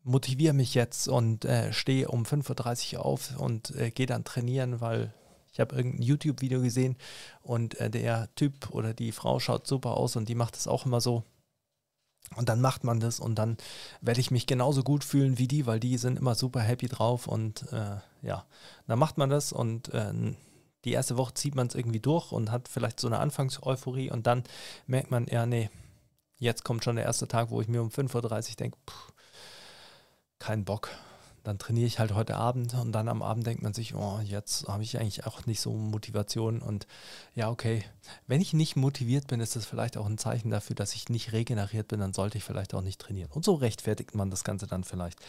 motiviere mich jetzt und äh, stehe um 5.30 Uhr auf und äh, gehe dann trainieren, weil ich habe irgendein YouTube-Video gesehen und äh, der Typ oder die Frau schaut super aus und die macht es auch immer so. Und dann macht man das und dann werde ich mich genauso gut fühlen wie die, weil die sind immer super happy drauf und äh, ja, dann macht man das und äh, die erste Woche zieht man es irgendwie durch und hat vielleicht so eine Anfangseuphorie und dann merkt man, ja, nee, jetzt kommt schon der erste Tag, wo ich mir um 5.30 Uhr denke, kein Bock, dann trainiere ich halt heute Abend und dann am Abend denkt man sich, oh, jetzt habe ich eigentlich auch nicht so Motivation und ja, okay, wenn ich nicht motiviert bin, ist das vielleicht auch ein Zeichen dafür, dass ich nicht regeneriert bin, dann sollte ich vielleicht auch nicht trainieren. Und so rechtfertigt man das Ganze dann vielleicht.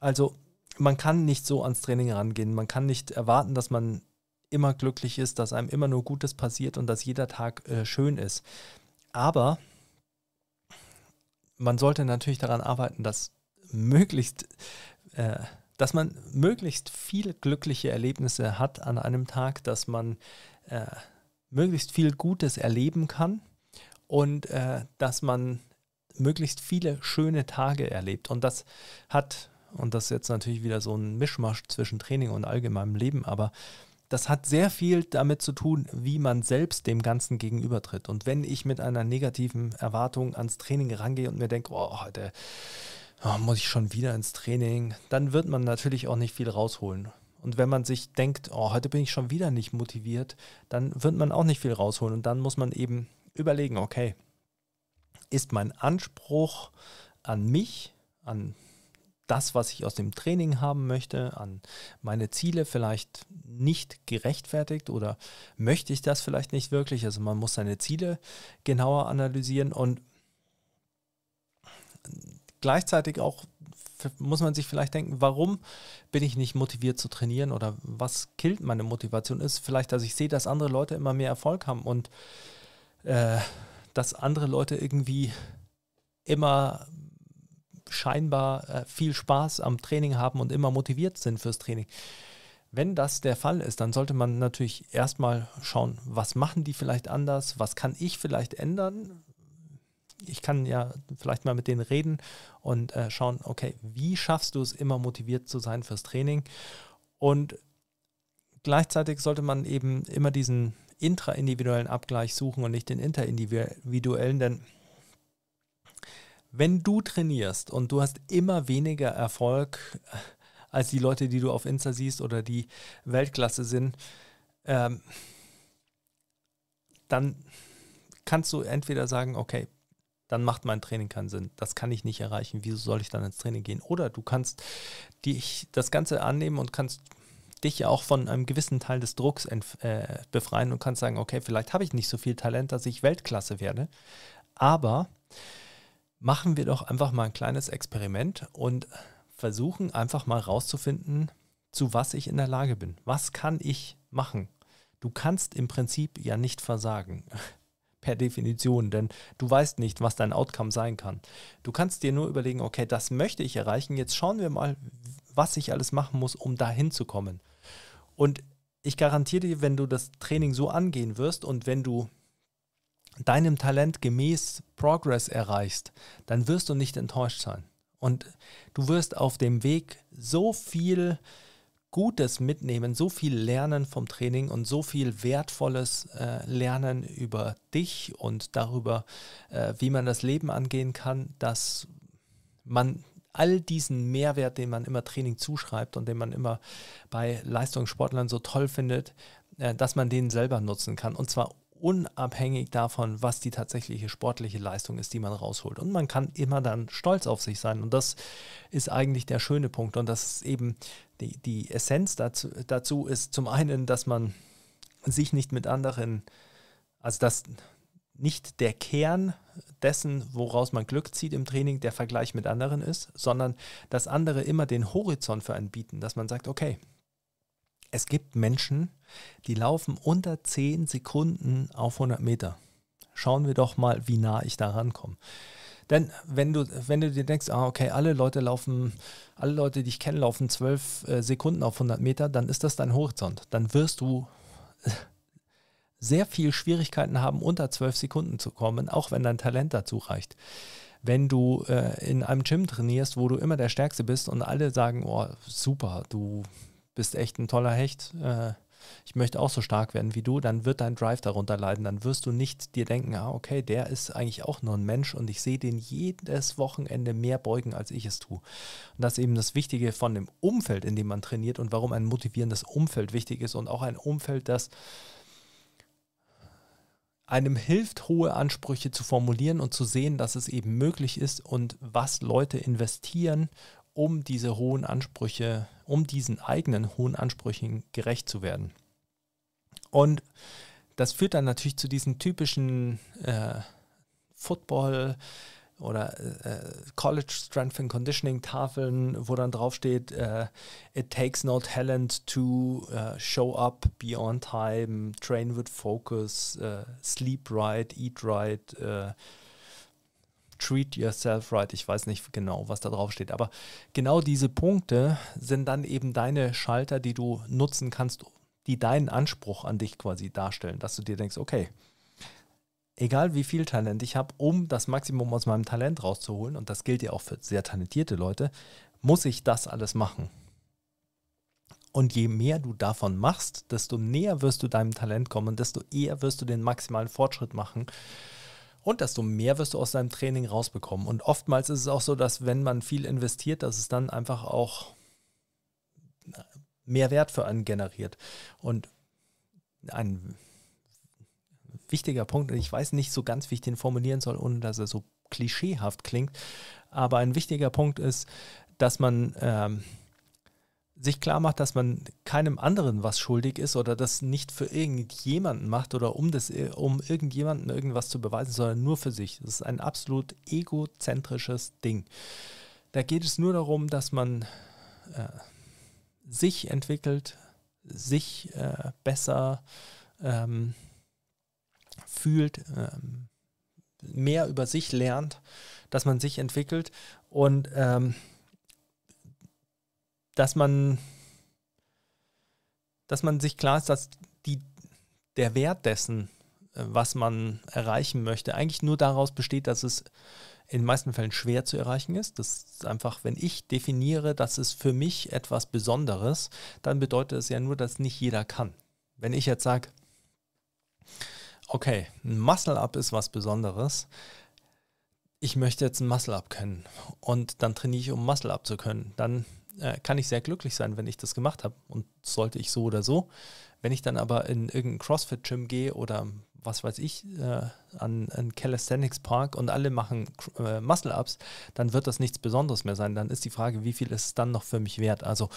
Also man kann nicht so ans Training rangehen, man kann nicht erwarten, dass man immer glücklich ist, dass einem immer nur Gutes passiert und dass jeder Tag äh, schön ist. Aber man sollte natürlich daran arbeiten, dass möglichst äh, dass man möglichst viele glückliche Erlebnisse hat an einem Tag, dass man äh, möglichst viel Gutes erleben kann und äh, dass man möglichst viele schöne Tage erlebt. Und das hat, und das ist jetzt natürlich wieder so ein Mischmasch zwischen Training und allgemeinem Leben, aber das hat sehr viel damit zu tun, wie man selbst dem Ganzen gegenübertritt. Und wenn ich mit einer negativen Erwartung ans Training rangehe und mir denke, oh, heute oh, muss ich schon wieder ins Training, dann wird man natürlich auch nicht viel rausholen. Und wenn man sich denkt, oh, heute bin ich schon wieder nicht motiviert, dann wird man auch nicht viel rausholen. Und dann muss man eben überlegen, okay, ist mein Anspruch an mich, an das, was ich aus dem Training haben möchte, an meine Ziele vielleicht nicht gerechtfertigt oder möchte ich das vielleicht nicht wirklich? Also man muss seine Ziele genauer analysieren und gleichzeitig auch muss man sich vielleicht denken, warum bin ich nicht motiviert zu trainieren oder was killt meine Motivation ist. Vielleicht, dass ich sehe, dass andere Leute immer mehr Erfolg haben und äh, dass andere Leute irgendwie immer scheinbar äh, viel Spaß am Training haben und immer motiviert sind fürs Training. Wenn das der Fall ist, dann sollte man natürlich erstmal schauen, was machen die vielleicht anders, was kann ich vielleicht ändern, ich kann ja vielleicht mal mit denen reden und äh, schauen, okay, wie schaffst du es immer motiviert zu sein fürs Training? Und gleichzeitig sollte man eben immer diesen intraindividuellen Abgleich suchen und nicht den interindividuellen, denn wenn du trainierst und du hast immer weniger Erfolg als die Leute, die du auf Insta siehst oder die Weltklasse sind, ähm, dann kannst du entweder sagen, okay, dann macht mein Training keinen Sinn. Das kann ich nicht erreichen. Wieso soll ich dann ins Training gehen? Oder du kannst dich das Ganze annehmen und kannst dich ja auch von einem gewissen Teil des Drucks äh, befreien und kannst sagen, okay, vielleicht habe ich nicht so viel Talent, dass ich Weltklasse werde, aber machen wir doch einfach mal ein kleines Experiment und versuchen einfach mal rauszufinden, zu was ich in der Lage bin. Was kann ich machen? Du kannst im Prinzip ja nicht versagen per Definition, denn du weißt nicht, was dein Outcome sein kann. Du kannst dir nur überlegen, okay, das möchte ich erreichen, jetzt schauen wir mal, was ich alles machen muss, um dahin zu kommen. Und ich garantiere dir, wenn du das Training so angehen wirst und wenn du deinem Talent gemäß Progress erreichst, dann wirst du nicht enttäuscht sein. Und du wirst auf dem Weg so viel Gutes mitnehmen, so viel lernen vom Training und so viel Wertvolles äh, lernen über dich und darüber, äh, wie man das Leben angehen kann, dass man all diesen Mehrwert, den man immer Training zuschreibt und den man immer bei Leistungssportlern so toll findet, äh, dass man den selber nutzen kann. Und zwar unabhängig davon, was die tatsächliche sportliche Leistung ist, die man rausholt. Und man kann immer dann stolz auf sich sein. Und das ist eigentlich der schöne Punkt. Und das ist eben die, die Essenz dazu, dazu ist zum einen, dass man sich nicht mit anderen, also dass nicht der Kern dessen, woraus man Glück zieht im Training, der Vergleich mit anderen ist, sondern dass andere immer den Horizont für einen bieten, dass man sagt, okay, Es gibt Menschen, die laufen unter 10 Sekunden auf 100 Meter. Schauen wir doch mal, wie nah ich da rankomme. Denn wenn du, wenn du dir denkst, ah, okay, alle Leute laufen, alle Leute, die ich kenne, laufen 12 äh, Sekunden auf 100 Meter, dann ist das dein Horizont. Dann wirst du [LAUGHS] sehr viel Schwierigkeiten haben, unter 12 Sekunden zu kommen, auch wenn dein Talent dazu reicht. Wenn du äh, in einem Gym trainierst, wo du immer der Stärkste bist und alle sagen, oh, super, du bist echt ein toller Hecht, äh, ich möchte auch so stark werden wie du, dann wird dein Drive darunter leiden. Dann wirst du nicht dir denken, ah, okay, der ist eigentlich auch nur ein Mensch und ich sehe den jedes Wochenende mehr beugen, als ich es tue. Und das ist eben das Wichtige von dem Umfeld, in dem man trainiert und warum ein motivierendes Umfeld wichtig ist und auch ein Umfeld, das einem hilft, hohe Ansprüche zu formulieren und zu sehen, dass es eben möglich ist und was Leute investieren, um diese hohen Ansprüche, um diesen eigenen hohen Ansprüchen gerecht zu werden. Und das führt dann natürlich zu diesen typischen äh, Football- oder äh, College Strength and Conditioning Tafeln, wo dann draufsteht, äh, it takes no talent to uh, show up, be on time, train with focus, uh, sleep right, eat right, uh, treat yourself right. Ich weiß nicht genau, was da drauf steht, aber genau diese Punkte sind dann eben deine Schalter, die du nutzen kannst, die deinen Anspruch an dich quasi darstellen, dass du dir denkst, okay, egal wie viel Talent ich habe, um das Maximum aus meinem Talent rauszuholen, und das gilt ja auch für sehr talentierte Leute, muss ich das alles machen. Und je mehr du davon machst, desto näher wirst du deinem Talent kommen, desto eher wirst du den maximalen Fortschritt machen und desto mehr wirst du aus deinem Training rausbekommen. Und oftmals ist es auch so, dass wenn man viel investiert, dass es dann einfach auch mehr Wert für einen generiert. Und ein wichtiger Punkt, und ich weiß nicht so ganz, wie ich den formulieren soll, ohne dass er so klischeehaft klingt, aber ein wichtiger Punkt ist, dass man ähm, sich klar macht, dass man keinem anderen was schuldig ist oder das nicht für irgendjemanden macht oder um, das, um irgendjemanden irgendwas zu beweisen, sondern nur für sich. Das ist ein absolut egozentrisches Ding. Da geht es nur darum, dass man äh, sich entwickelt, sich äh, besser ähm, fühlt, ähm, mehr über sich lernt, dass man sich entwickelt und ähm, dass man, dass man sich klar ist, dass die, der Wert dessen, äh, was man erreichen möchte, eigentlich nur daraus besteht, dass es in den meisten Fällen schwer zu erreichen ist. Das ist einfach, wenn ich definiere, dass es für mich etwas Besonderes, dann bedeutet es ja nur, dass nicht jeder kann. Wenn ich jetzt sage, okay, ein Muscle-Up ist was Besonderes, ich möchte jetzt ein Muscle-Up können und dann trainiere ich, um Muscle-Up zu können, dann äh, kann ich sehr glücklich sein, wenn ich das gemacht habe und sollte ich so oder so. Wenn ich dann aber in irgendein CrossFit-Gym gehe oder was weiß ich, äh, an einen Calisthenics Park und alle machen äh, Muscle-Ups, dann wird das nichts Besonderes mehr sein. Dann ist die Frage, wie viel ist es dann noch für mich wert? Also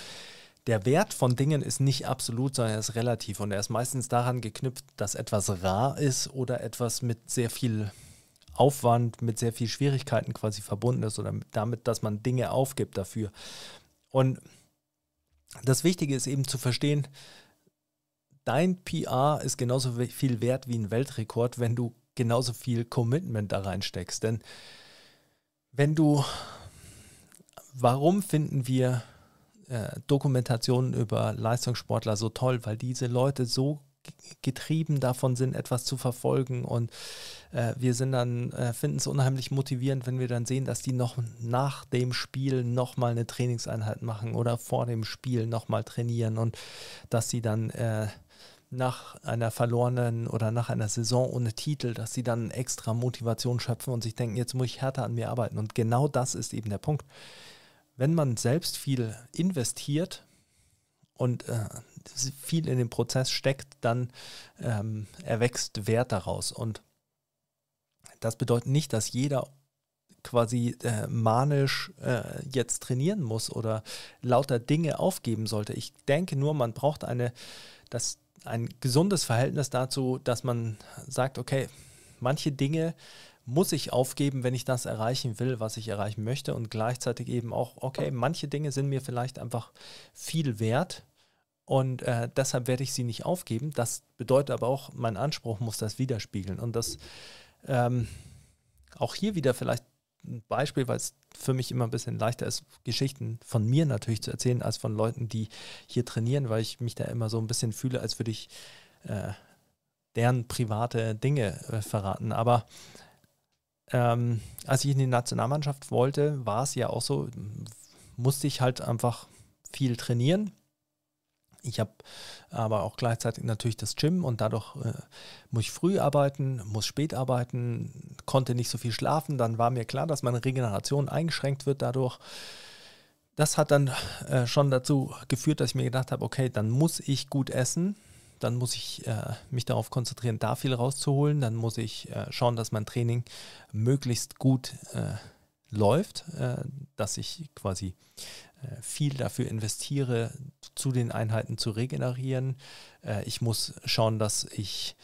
der Wert von Dingen ist nicht absolut, sondern er ist relativ und er ist meistens daran geknüpft, dass etwas rar ist oder etwas mit sehr viel Aufwand, mit sehr viel Schwierigkeiten quasi verbunden ist oder damit, dass man Dinge aufgibt dafür. Und das Wichtige ist eben zu verstehen, dein PR ist genauso viel wert wie ein Weltrekord, wenn du genauso viel Commitment da reinsteckst. Denn wenn du, warum finden wir äh, Dokumentationen über Leistungssportler so toll? Weil diese Leute so getrieben davon sind, etwas zu verfolgen. Und äh, wir sind dann, äh, finden es unheimlich motivierend, wenn wir dann sehen, dass die noch nach dem Spiel nochmal eine Trainingseinheit machen oder vor dem Spiel nochmal trainieren und dass sie dann äh, nach einer verlorenen oder nach einer Saison ohne Titel, dass sie dann extra Motivation schöpfen und sich denken, jetzt muss ich härter an mir arbeiten. Und genau das ist eben der Punkt. Wenn man selbst viel investiert und äh, viel in den Prozess steckt, dann ähm, erwächst Wert daraus. Und das bedeutet nicht, dass jeder quasi äh, manisch äh, jetzt trainieren muss oder lauter Dinge aufgeben sollte. Ich denke nur, man braucht eine, das, ein gesundes Verhältnis dazu, dass man sagt, okay, manche Dinge muss ich aufgeben, wenn ich das erreichen will, was ich erreichen möchte und gleichzeitig eben auch, okay, manche Dinge sind mir vielleicht einfach viel wert Und äh, deshalb werde ich sie nicht aufgeben. Das bedeutet aber auch, mein Anspruch muss das widerspiegeln. Und das ähm, auch hier wieder vielleicht ein Beispiel, weil es für mich immer ein bisschen leichter ist, Geschichten von mir natürlich zu erzählen, als von Leuten, die hier trainieren, weil ich mich da immer so ein bisschen fühle, als würde ich äh, deren private Dinge äh, verraten. Aber ähm, als ich in die Nationalmannschaft wollte, war es ja auch so, musste ich halt einfach viel trainieren ich habe aber auch gleichzeitig natürlich das Gym und dadurch äh, muss ich früh arbeiten, muss spät arbeiten, konnte nicht so viel schlafen. Dann war mir klar, dass meine Regeneration eingeschränkt wird dadurch. Das hat dann äh, schon dazu geführt, dass ich mir gedacht habe, okay, dann muss ich gut essen, dann muss ich äh, mich darauf konzentrieren, da viel rauszuholen, dann muss ich äh, schauen, dass mein Training möglichst gut äh, läuft, äh, dass ich quasi viel dafür investiere, zu den Einheiten zu regenerieren. Äh, ich muss schauen, dass ich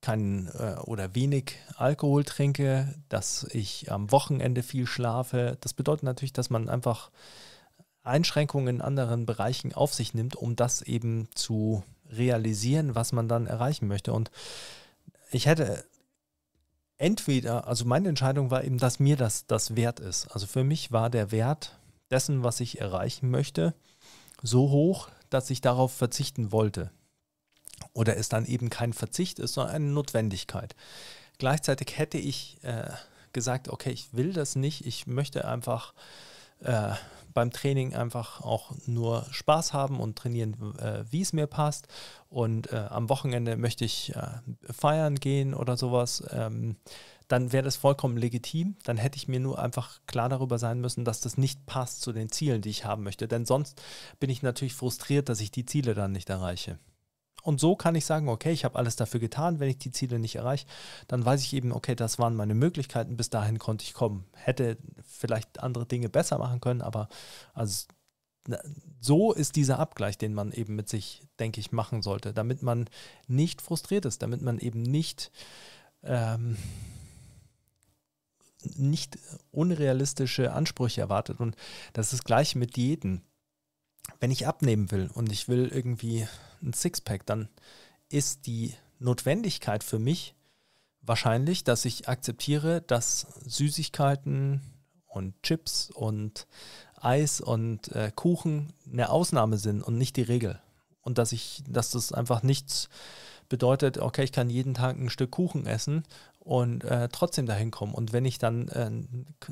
keinen äh, oder wenig Alkohol trinke, dass ich am Wochenende viel schlafe. Das bedeutet natürlich, dass man einfach Einschränkungen in anderen Bereichen auf sich nimmt, um das eben zu realisieren, was man dann erreichen möchte. Und ich hätte entweder, also meine Entscheidung war eben, dass mir das das wert ist. Also für mich war der Wert dessen, was ich erreichen möchte, so hoch, dass ich darauf verzichten wollte. Oder es dann eben kein Verzicht ist, sondern eine Notwendigkeit. Gleichzeitig hätte ich äh, gesagt, okay, ich will das nicht, ich möchte einfach äh, beim Training einfach auch nur Spaß haben und trainieren, äh, wie es mir passt. Und äh, am Wochenende möchte ich äh, feiern gehen oder sowas. Ähm, dann wäre das vollkommen legitim. Dann hätte ich mir nur einfach klar darüber sein müssen, dass das nicht passt zu den Zielen, die ich haben möchte. Denn sonst bin ich natürlich frustriert, dass ich die Ziele dann nicht erreiche. Und so kann ich sagen, okay, ich habe alles dafür getan. Wenn ich die Ziele nicht erreiche, dann weiß ich eben, okay, das waren meine Möglichkeiten. Bis dahin konnte ich kommen. Hätte vielleicht andere Dinge besser machen können, aber also so ist dieser Abgleich, den man eben mit sich, denke ich, machen sollte, damit man nicht frustriert ist, damit man eben nicht ähm, nicht unrealistische Ansprüche erwartet. Und das ist das gleiche mit Diäten. Wenn ich abnehmen will und ich will irgendwie ein Sixpack, dann ist die Notwendigkeit für mich wahrscheinlich, dass ich akzeptiere, dass Süßigkeiten und Chips und Eis und äh, Kuchen eine Ausnahme sind und nicht die Regel. Und dass ich, dass das einfach nichts bedeutet, okay, ich kann jeden Tag ein Stück Kuchen essen und äh, trotzdem dahin kommen. Und wenn ich dann äh,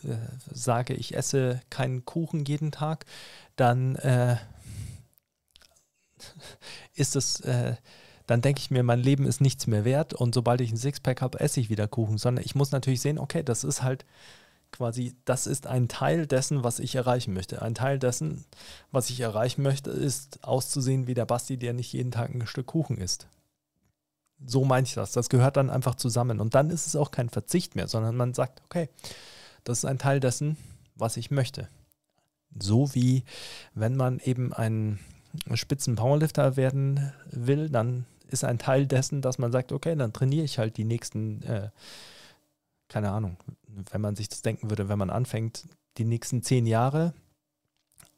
äh, sage, ich esse keinen Kuchen jeden Tag, dann äh, [LAUGHS] ist es, äh, dann denke ich mir, mein Leben ist nichts mehr wert und sobald ich ein Sixpack habe, esse ich wieder Kuchen, sondern ich muss natürlich sehen, okay, das ist halt quasi, das ist ein Teil dessen, was ich erreichen möchte. Ein Teil dessen, was ich erreichen möchte, ist auszusehen wie der Basti, der nicht jeden Tag ein Stück Kuchen isst. So meine ich das. Das gehört dann einfach zusammen. Und dann ist es auch kein Verzicht mehr, sondern man sagt, okay, das ist ein Teil dessen, was ich möchte. So wie wenn man eben ein Spitzen-Powerlifter werden will, dann ist ein Teil dessen, dass man sagt, okay, dann trainiere ich halt die nächsten, äh, keine Ahnung, wenn man sich das denken würde, wenn man anfängt, die nächsten zehn Jahre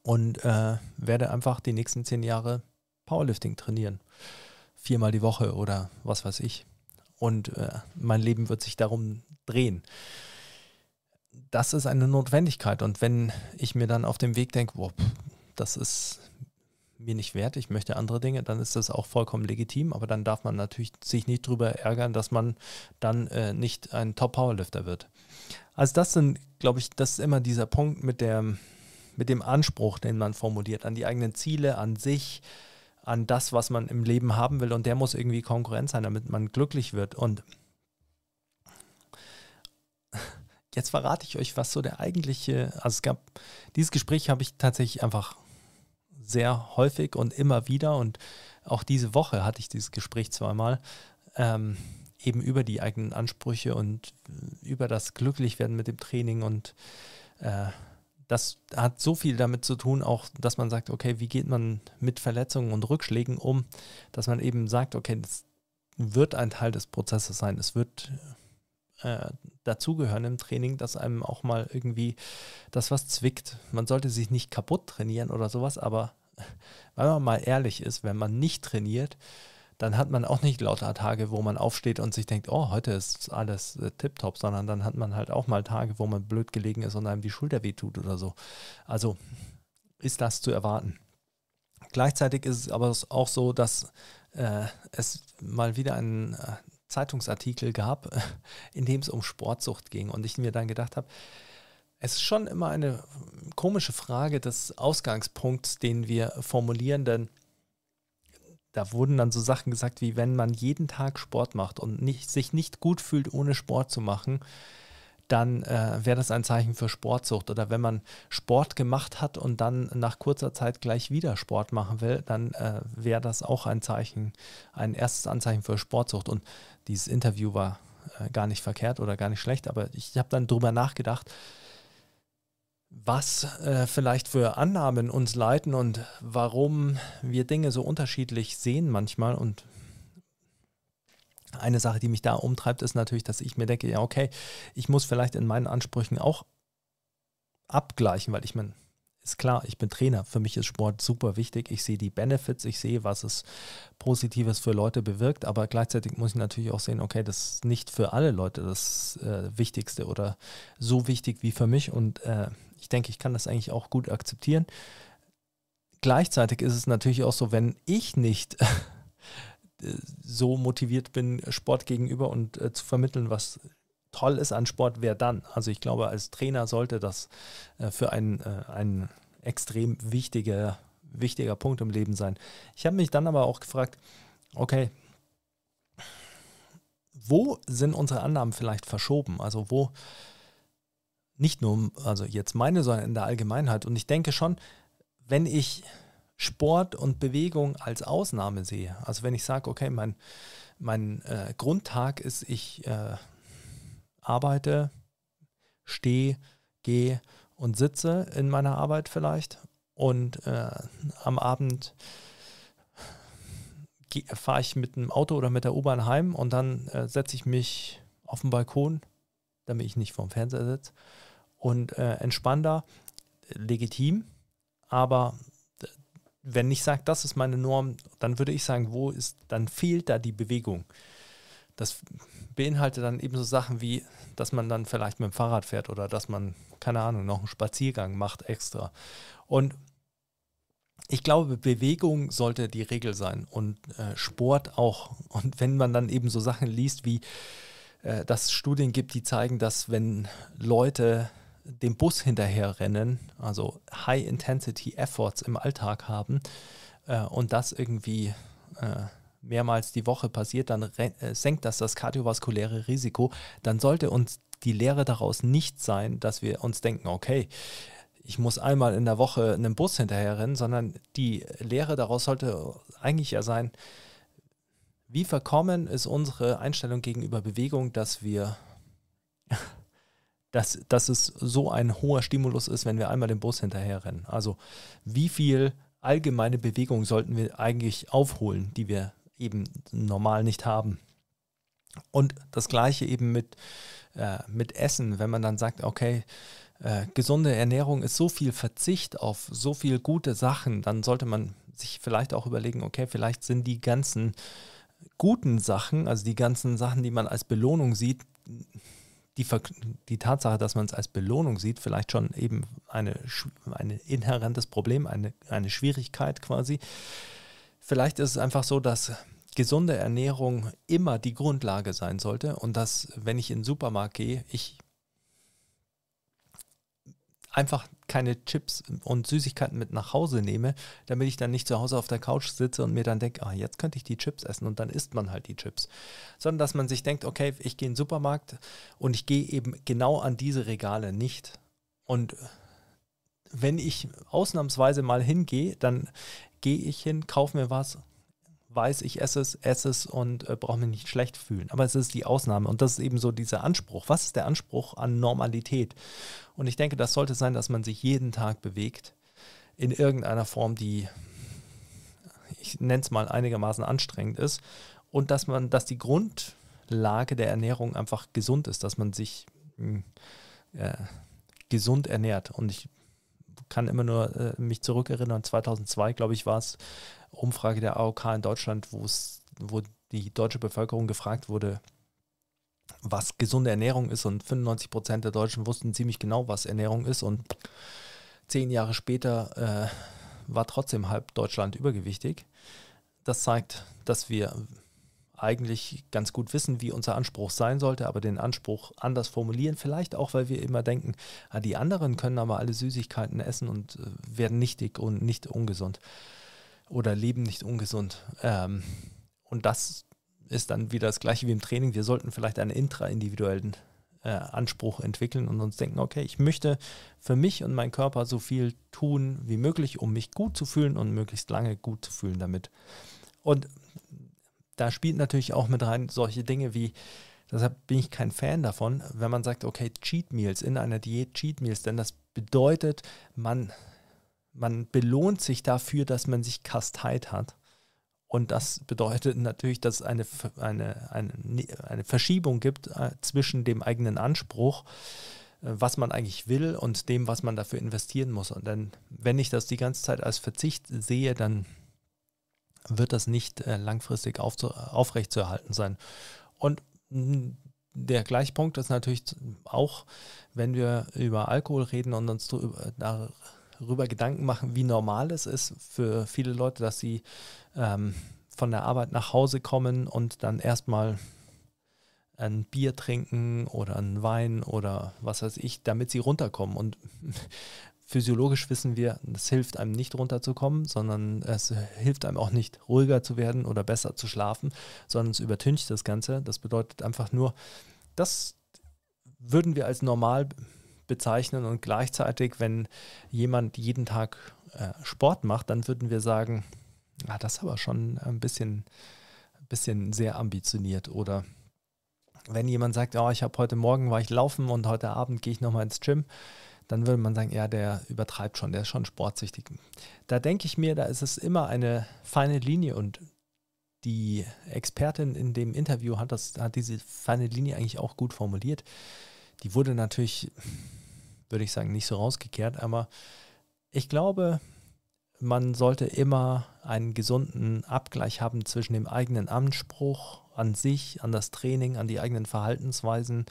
und äh, werde einfach die nächsten zehn Jahre Powerlifting trainieren viermal die Woche oder was weiß ich. Und äh, mein Leben wird sich darum drehen. Das ist eine Notwendigkeit. Und wenn ich mir dann auf dem Weg denke, wow, das ist mir nicht wert, ich möchte andere Dinge, dann ist das auch vollkommen legitim. Aber dann darf man natürlich sich nicht darüber ärgern, dass man dann äh, nicht ein Top-Powerlifter wird. Also das sind, glaube ich, das ist immer dieser Punkt mit, der, mit dem Anspruch, den man formuliert, an die eigenen Ziele, an sich, an das, was man im Leben haben will und der muss irgendwie Konkurrenz sein, damit man glücklich wird. Und jetzt verrate ich euch, was so der eigentliche, also es gab, dieses Gespräch habe ich tatsächlich einfach sehr häufig und immer wieder und auch diese Woche hatte ich dieses Gespräch zweimal, ähm, eben über die eigenen Ansprüche und über das Glücklichwerden mit dem Training und äh, das hat so viel damit zu tun, auch, dass man sagt, okay, wie geht man mit Verletzungen und Rückschlägen um, dass man eben sagt, okay, das wird ein Teil des Prozesses sein. Es wird äh, dazugehören im Training, dass einem auch mal irgendwie das was zwickt. Man sollte sich nicht kaputt trainieren oder sowas, aber [LAUGHS] wenn man mal ehrlich ist, wenn man nicht trainiert, dann hat man auch nicht lauter Tage, wo man aufsteht und sich denkt, oh, heute ist alles äh, tipptopp, sondern dann hat man halt auch mal Tage, wo man blöd gelegen ist und einem die Schulter wehtut oder so. Also ist das zu erwarten. Gleichzeitig ist es aber auch so, dass äh, es mal wieder einen äh, Zeitungsartikel gab, [LAUGHS] in dem es um Sportsucht ging und ich mir dann gedacht habe, es ist schon immer eine komische Frage des Ausgangspunkts, den wir formulieren, denn da wurden dann so Sachen gesagt, wie wenn man jeden Tag Sport macht und nicht, sich nicht gut fühlt, ohne Sport zu machen, dann äh, wäre das ein Zeichen für Sportsucht. Oder wenn man Sport gemacht hat und dann nach kurzer Zeit gleich wieder Sport machen will, dann äh, wäre das auch ein Zeichen, ein erstes Anzeichen für Sportsucht. Und dieses Interview war äh, gar nicht verkehrt oder gar nicht schlecht, aber ich habe dann drüber nachgedacht, was äh, vielleicht für Annahmen uns leiten und warum wir Dinge so unterschiedlich sehen manchmal. Und eine Sache, die mich da umtreibt, ist natürlich, dass ich mir denke, ja, okay, ich muss vielleicht in meinen Ansprüchen auch abgleichen, weil ich meine, ist klar, ich bin Trainer. Für mich ist Sport super wichtig. Ich sehe die Benefits, ich sehe, was es Positives für Leute bewirkt, aber gleichzeitig muss ich natürlich auch sehen, okay, das ist nicht für alle Leute das äh, Wichtigste oder so wichtig wie für mich und äh, ich denke, ich kann das eigentlich auch gut akzeptieren. Gleichzeitig ist es natürlich auch so, wenn ich nicht [LAUGHS] so motiviert bin, Sport gegenüber und äh, zu vermitteln, was toll ist an Sport, wer dann? Also ich glaube, als Trainer sollte das äh, für einen, äh, ein extrem wichtiger, wichtiger Punkt im Leben sein. Ich habe mich dann aber auch gefragt, okay, wo sind unsere Annahmen vielleicht verschoben? Also wo nicht nur, also jetzt meine, sondern in der Allgemeinheit. Und ich denke schon, wenn ich Sport und Bewegung als Ausnahme sehe, also wenn ich sage, okay, mein, mein äh, Grundtag ist, ich äh, arbeite, stehe, gehe und sitze in meiner Arbeit vielleicht und äh, am Abend fahre ich mit dem Auto oder mit der U-Bahn heim und dann äh, setze ich mich auf den Balkon, damit ich nicht vorm Fernseher sitze und äh, entspannter, legitim. Aber wenn ich sage, das ist meine Norm, dann würde ich sagen, wo ist, dann fehlt da die Bewegung. Das beinhaltet dann eben so Sachen wie, dass man dann vielleicht mit dem Fahrrad fährt oder dass man, keine Ahnung, noch einen Spaziergang macht extra. Und ich glaube, Bewegung sollte die Regel sein und äh, Sport auch. Und wenn man dann eben so Sachen liest, wie äh, dass es Studien gibt, die zeigen, dass wenn Leute dem Bus hinterherrennen, also High-Intensity-Efforts im Alltag haben äh, und das irgendwie äh, mehrmals die Woche passiert, dann äh, senkt das das kardiovaskuläre Risiko. Dann sollte uns die Lehre daraus nicht sein, dass wir uns denken, okay, ich muss einmal in der Woche einem Bus hinterherrennen, sondern die Lehre daraus sollte eigentlich ja sein, wie verkommen ist unsere Einstellung gegenüber Bewegung, dass wir dass, dass es so ein hoher Stimulus ist, wenn wir einmal den Bus hinterherrennen. Also wie viel allgemeine Bewegung sollten wir eigentlich aufholen, die wir eben normal nicht haben. Und das gleiche eben mit, äh, mit Essen, wenn man dann sagt, okay, äh, gesunde Ernährung ist so viel Verzicht auf so viele gute Sachen, dann sollte man sich vielleicht auch überlegen, okay, vielleicht sind die ganzen guten Sachen, also die ganzen Sachen, die man als Belohnung sieht, die, die Tatsache, dass man es als Belohnung sieht, vielleicht schon eben ein eine inhärentes Problem, eine, eine Schwierigkeit quasi. Vielleicht ist es einfach so, dass gesunde Ernährung immer die Grundlage sein sollte und dass, wenn ich in den Supermarkt gehe, ich einfach keine Chips und Süßigkeiten mit nach Hause nehme, damit ich dann nicht zu Hause auf der Couch sitze und mir dann denke, ah, jetzt könnte ich die Chips essen und dann isst man halt die Chips. Sondern dass man sich denkt, okay, ich gehe in den Supermarkt und ich gehe eben genau an diese Regale nicht. Und wenn ich ausnahmsweise mal hingehe, dann gehe ich hin, kaufe mir was, weiß, ich esse es, esse es und äh, brauche mich nicht schlecht fühlen. Aber es ist die Ausnahme und das ist eben so dieser Anspruch. Was ist der Anspruch an Normalität? Und ich denke, das sollte sein, dass man sich jeden Tag bewegt in irgendeiner Form, die, ich nenne es mal einigermaßen anstrengend ist und dass man, dass die Grundlage der Ernährung einfach gesund ist, dass man sich hm, äh, gesund ernährt. Und ich kann immer nur äh, mich zurückerinnern, 2002, glaube ich, war es Umfrage der AOK in Deutschland, wo die deutsche Bevölkerung gefragt wurde, was gesunde Ernährung ist und 95 Prozent der Deutschen wussten ziemlich genau, was Ernährung ist und zehn Jahre später äh, war trotzdem halb Deutschland übergewichtig. Das zeigt, dass wir eigentlich ganz gut wissen, wie unser Anspruch sein sollte, aber den Anspruch anders formulieren. Vielleicht auch, weil wir immer denken, ah, die anderen können aber alle Süßigkeiten essen und äh, werden nicht dick und nicht ungesund oder leben nicht ungesund. Ähm, und das ist dann wieder das gleiche wie im Training. Wir sollten vielleicht einen intraindividuellen äh, Anspruch entwickeln und uns denken, okay, ich möchte für mich und meinen Körper so viel tun wie möglich, um mich gut zu fühlen und möglichst lange gut zu fühlen damit. Und da spielt natürlich auch mit rein solche Dinge wie, deshalb bin ich kein Fan davon, wenn man sagt, okay, Cheat Meals in einer Diät, Cheat Meals, denn das bedeutet, man, man belohnt sich dafür, dass man sich kasteit hat. Und das bedeutet natürlich, dass es eine, eine, eine, eine Verschiebung gibt äh, zwischen dem eigenen Anspruch, äh, was man eigentlich will, und dem, was man dafür investieren muss. Und dann, wenn ich das die ganze Zeit als Verzicht sehe, dann wird das nicht äh, langfristig auf, aufrechtzuerhalten sein. Und der Gleichpunkt ist natürlich auch, wenn wir über Alkohol reden und uns darüber Gedanken machen, wie normal es ist für viele Leute, dass sie ähm, von der Arbeit nach Hause kommen und dann erstmal ein Bier trinken oder einen Wein oder was weiß ich, damit sie runterkommen. Und [LAUGHS] physiologisch wissen wir, es hilft einem nicht runterzukommen, sondern es hilft einem auch nicht ruhiger zu werden oder besser zu schlafen, sondern es übertüncht das Ganze. Das bedeutet einfach nur, das würden wir als normal bezeichnen und gleichzeitig, wenn jemand jeden Tag äh, Sport macht, dann würden wir sagen, ah, das ist aber schon ein bisschen, bisschen sehr ambitioniert oder wenn jemand sagt, oh, ich habe heute Morgen war ich laufen und heute Abend gehe ich nochmal ins Gym, dann würde man sagen, ja, der übertreibt schon, der ist schon sportsüchtig. Da denke ich mir, da ist es immer eine feine Linie und die Expertin in dem Interview hat, das, hat diese feine Linie eigentlich auch gut formuliert. Die wurde natürlich, [LAUGHS] würde ich sagen, nicht so rausgekehrt, aber ich glaube, man sollte immer einen gesunden Abgleich haben zwischen dem eigenen Anspruch an sich, an das Training, an die eigenen Verhaltensweisen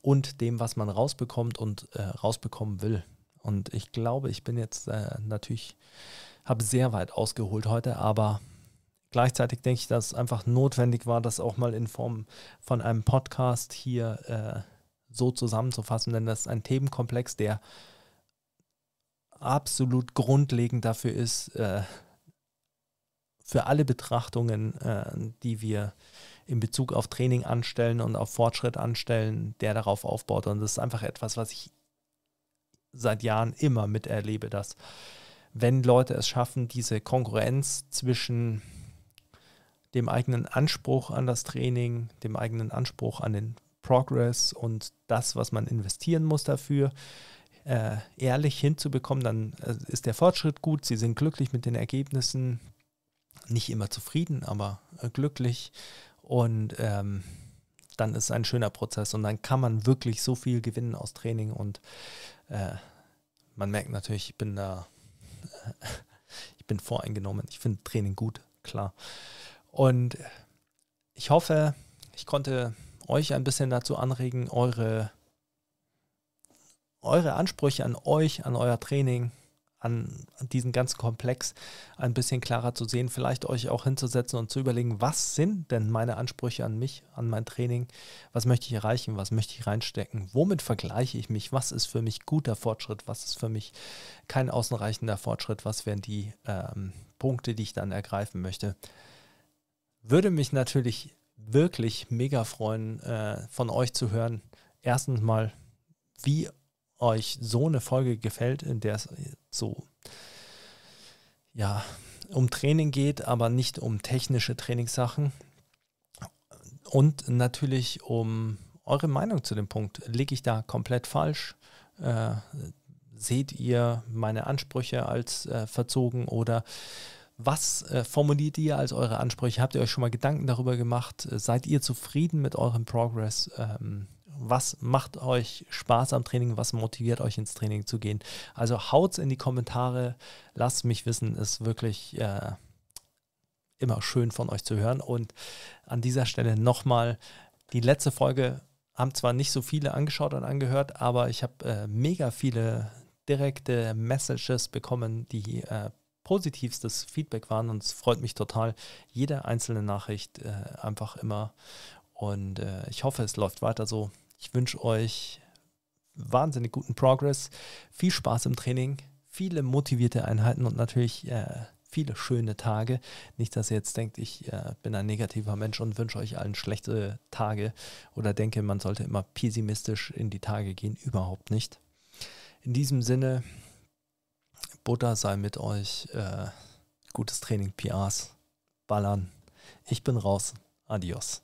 und dem, was man rausbekommt und äh, rausbekommen will. Und ich glaube, ich bin jetzt äh, natürlich, habe sehr weit ausgeholt heute, aber gleichzeitig denke ich, dass es einfach notwendig war, das auch mal in Form von einem Podcast hier äh, so zusammenzufassen, denn das ist ein Themenkomplex, der absolut grundlegend dafür ist, äh, für alle Betrachtungen, äh, die wir in Bezug auf Training anstellen und auf Fortschritt anstellen, der darauf aufbaut. Und das ist einfach etwas, was ich seit Jahren immer miterlebe, dass wenn Leute es schaffen, diese Konkurrenz zwischen dem eigenen Anspruch an das Training, dem eigenen Anspruch an den Progress und das, was man investieren muss dafür, äh, ehrlich hinzubekommen, dann äh, ist der Fortschritt gut, sie sind glücklich mit den Ergebnissen, nicht immer zufrieden, aber äh, glücklich und ähm, dann ist ein schöner Prozess und dann kann man wirklich so viel gewinnen aus Training und äh, man merkt natürlich, ich bin da, äh, [LAUGHS] ich bin voreingenommen. Ich finde Training gut, klar. Und ich hoffe, ich konnte euch ein bisschen dazu anregen, eure, eure Ansprüche an euch, an euer Training an diesen ganzen Komplex ein bisschen klarer zu sehen, vielleicht euch auch hinzusetzen und zu überlegen, was sind denn meine Ansprüche an mich, an mein Training, was möchte ich erreichen, was möchte ich reinstecken, womit vergleiche ich mich, was ist für mich guter Fortschritt, was ist für mich kein außenreichender Fortschritt, was wären die ähm, Punkte, die ich dann ergreifen möchte. Würde mich natürlich wirklich mega freuen, äh, von euch zu hören. Erstens mal, wie euch so eine Folge gefällt, in der es so ja um Training geht, aber nicht um technische Trainingssachen und natürlich um eure Meinung zu dem Punkt. Liege ich da komplett falsch? Äh, seht ihr meine Ansprüche als äh, verzogen oder was äh, formuliert ihr als eure Ansprüche? Habt ihr euch schon mal Gedanken darüber gemacht? Seid ihr zufrieden mit eurem Progress? Ähm, Was macht euch Spaß am Training? Was motiviert euch ins Training zu gehen? Also haut's in die Kommentare, lasst mich wissen, ist wirklich äh, immer schön von euch zu hören. Und an dieser Stelle nochmal, die letzte Folge haben zwar nicht so viele angeschaut und angehört, aber ich habe äh, mega viele direkte Messages bekommen, die äh, positivstes Feedback waren und es freut mich total. Jede einzelne Nachricht äh, einfach immer und äh, ich hoffe, es läuft weiter so. Ich wünsche euch wahnsinnig guten Progress, viel Spaß im Training, viele motivierte Einheiten und natürlich äh, viele schöne Tage. Nicht, dass ihr jetzt denkt, ich äh, bin ein negativer Mensch und wünsche euch allen schlechte Tage oder denke, man sollte immer pessimistisch in die Tage gehen. Überhaupt nicht. In diesem Sinne, Butter sei mit euch. Äh, gutes Training, PRs. Ballern. Ich bin raus. Adios.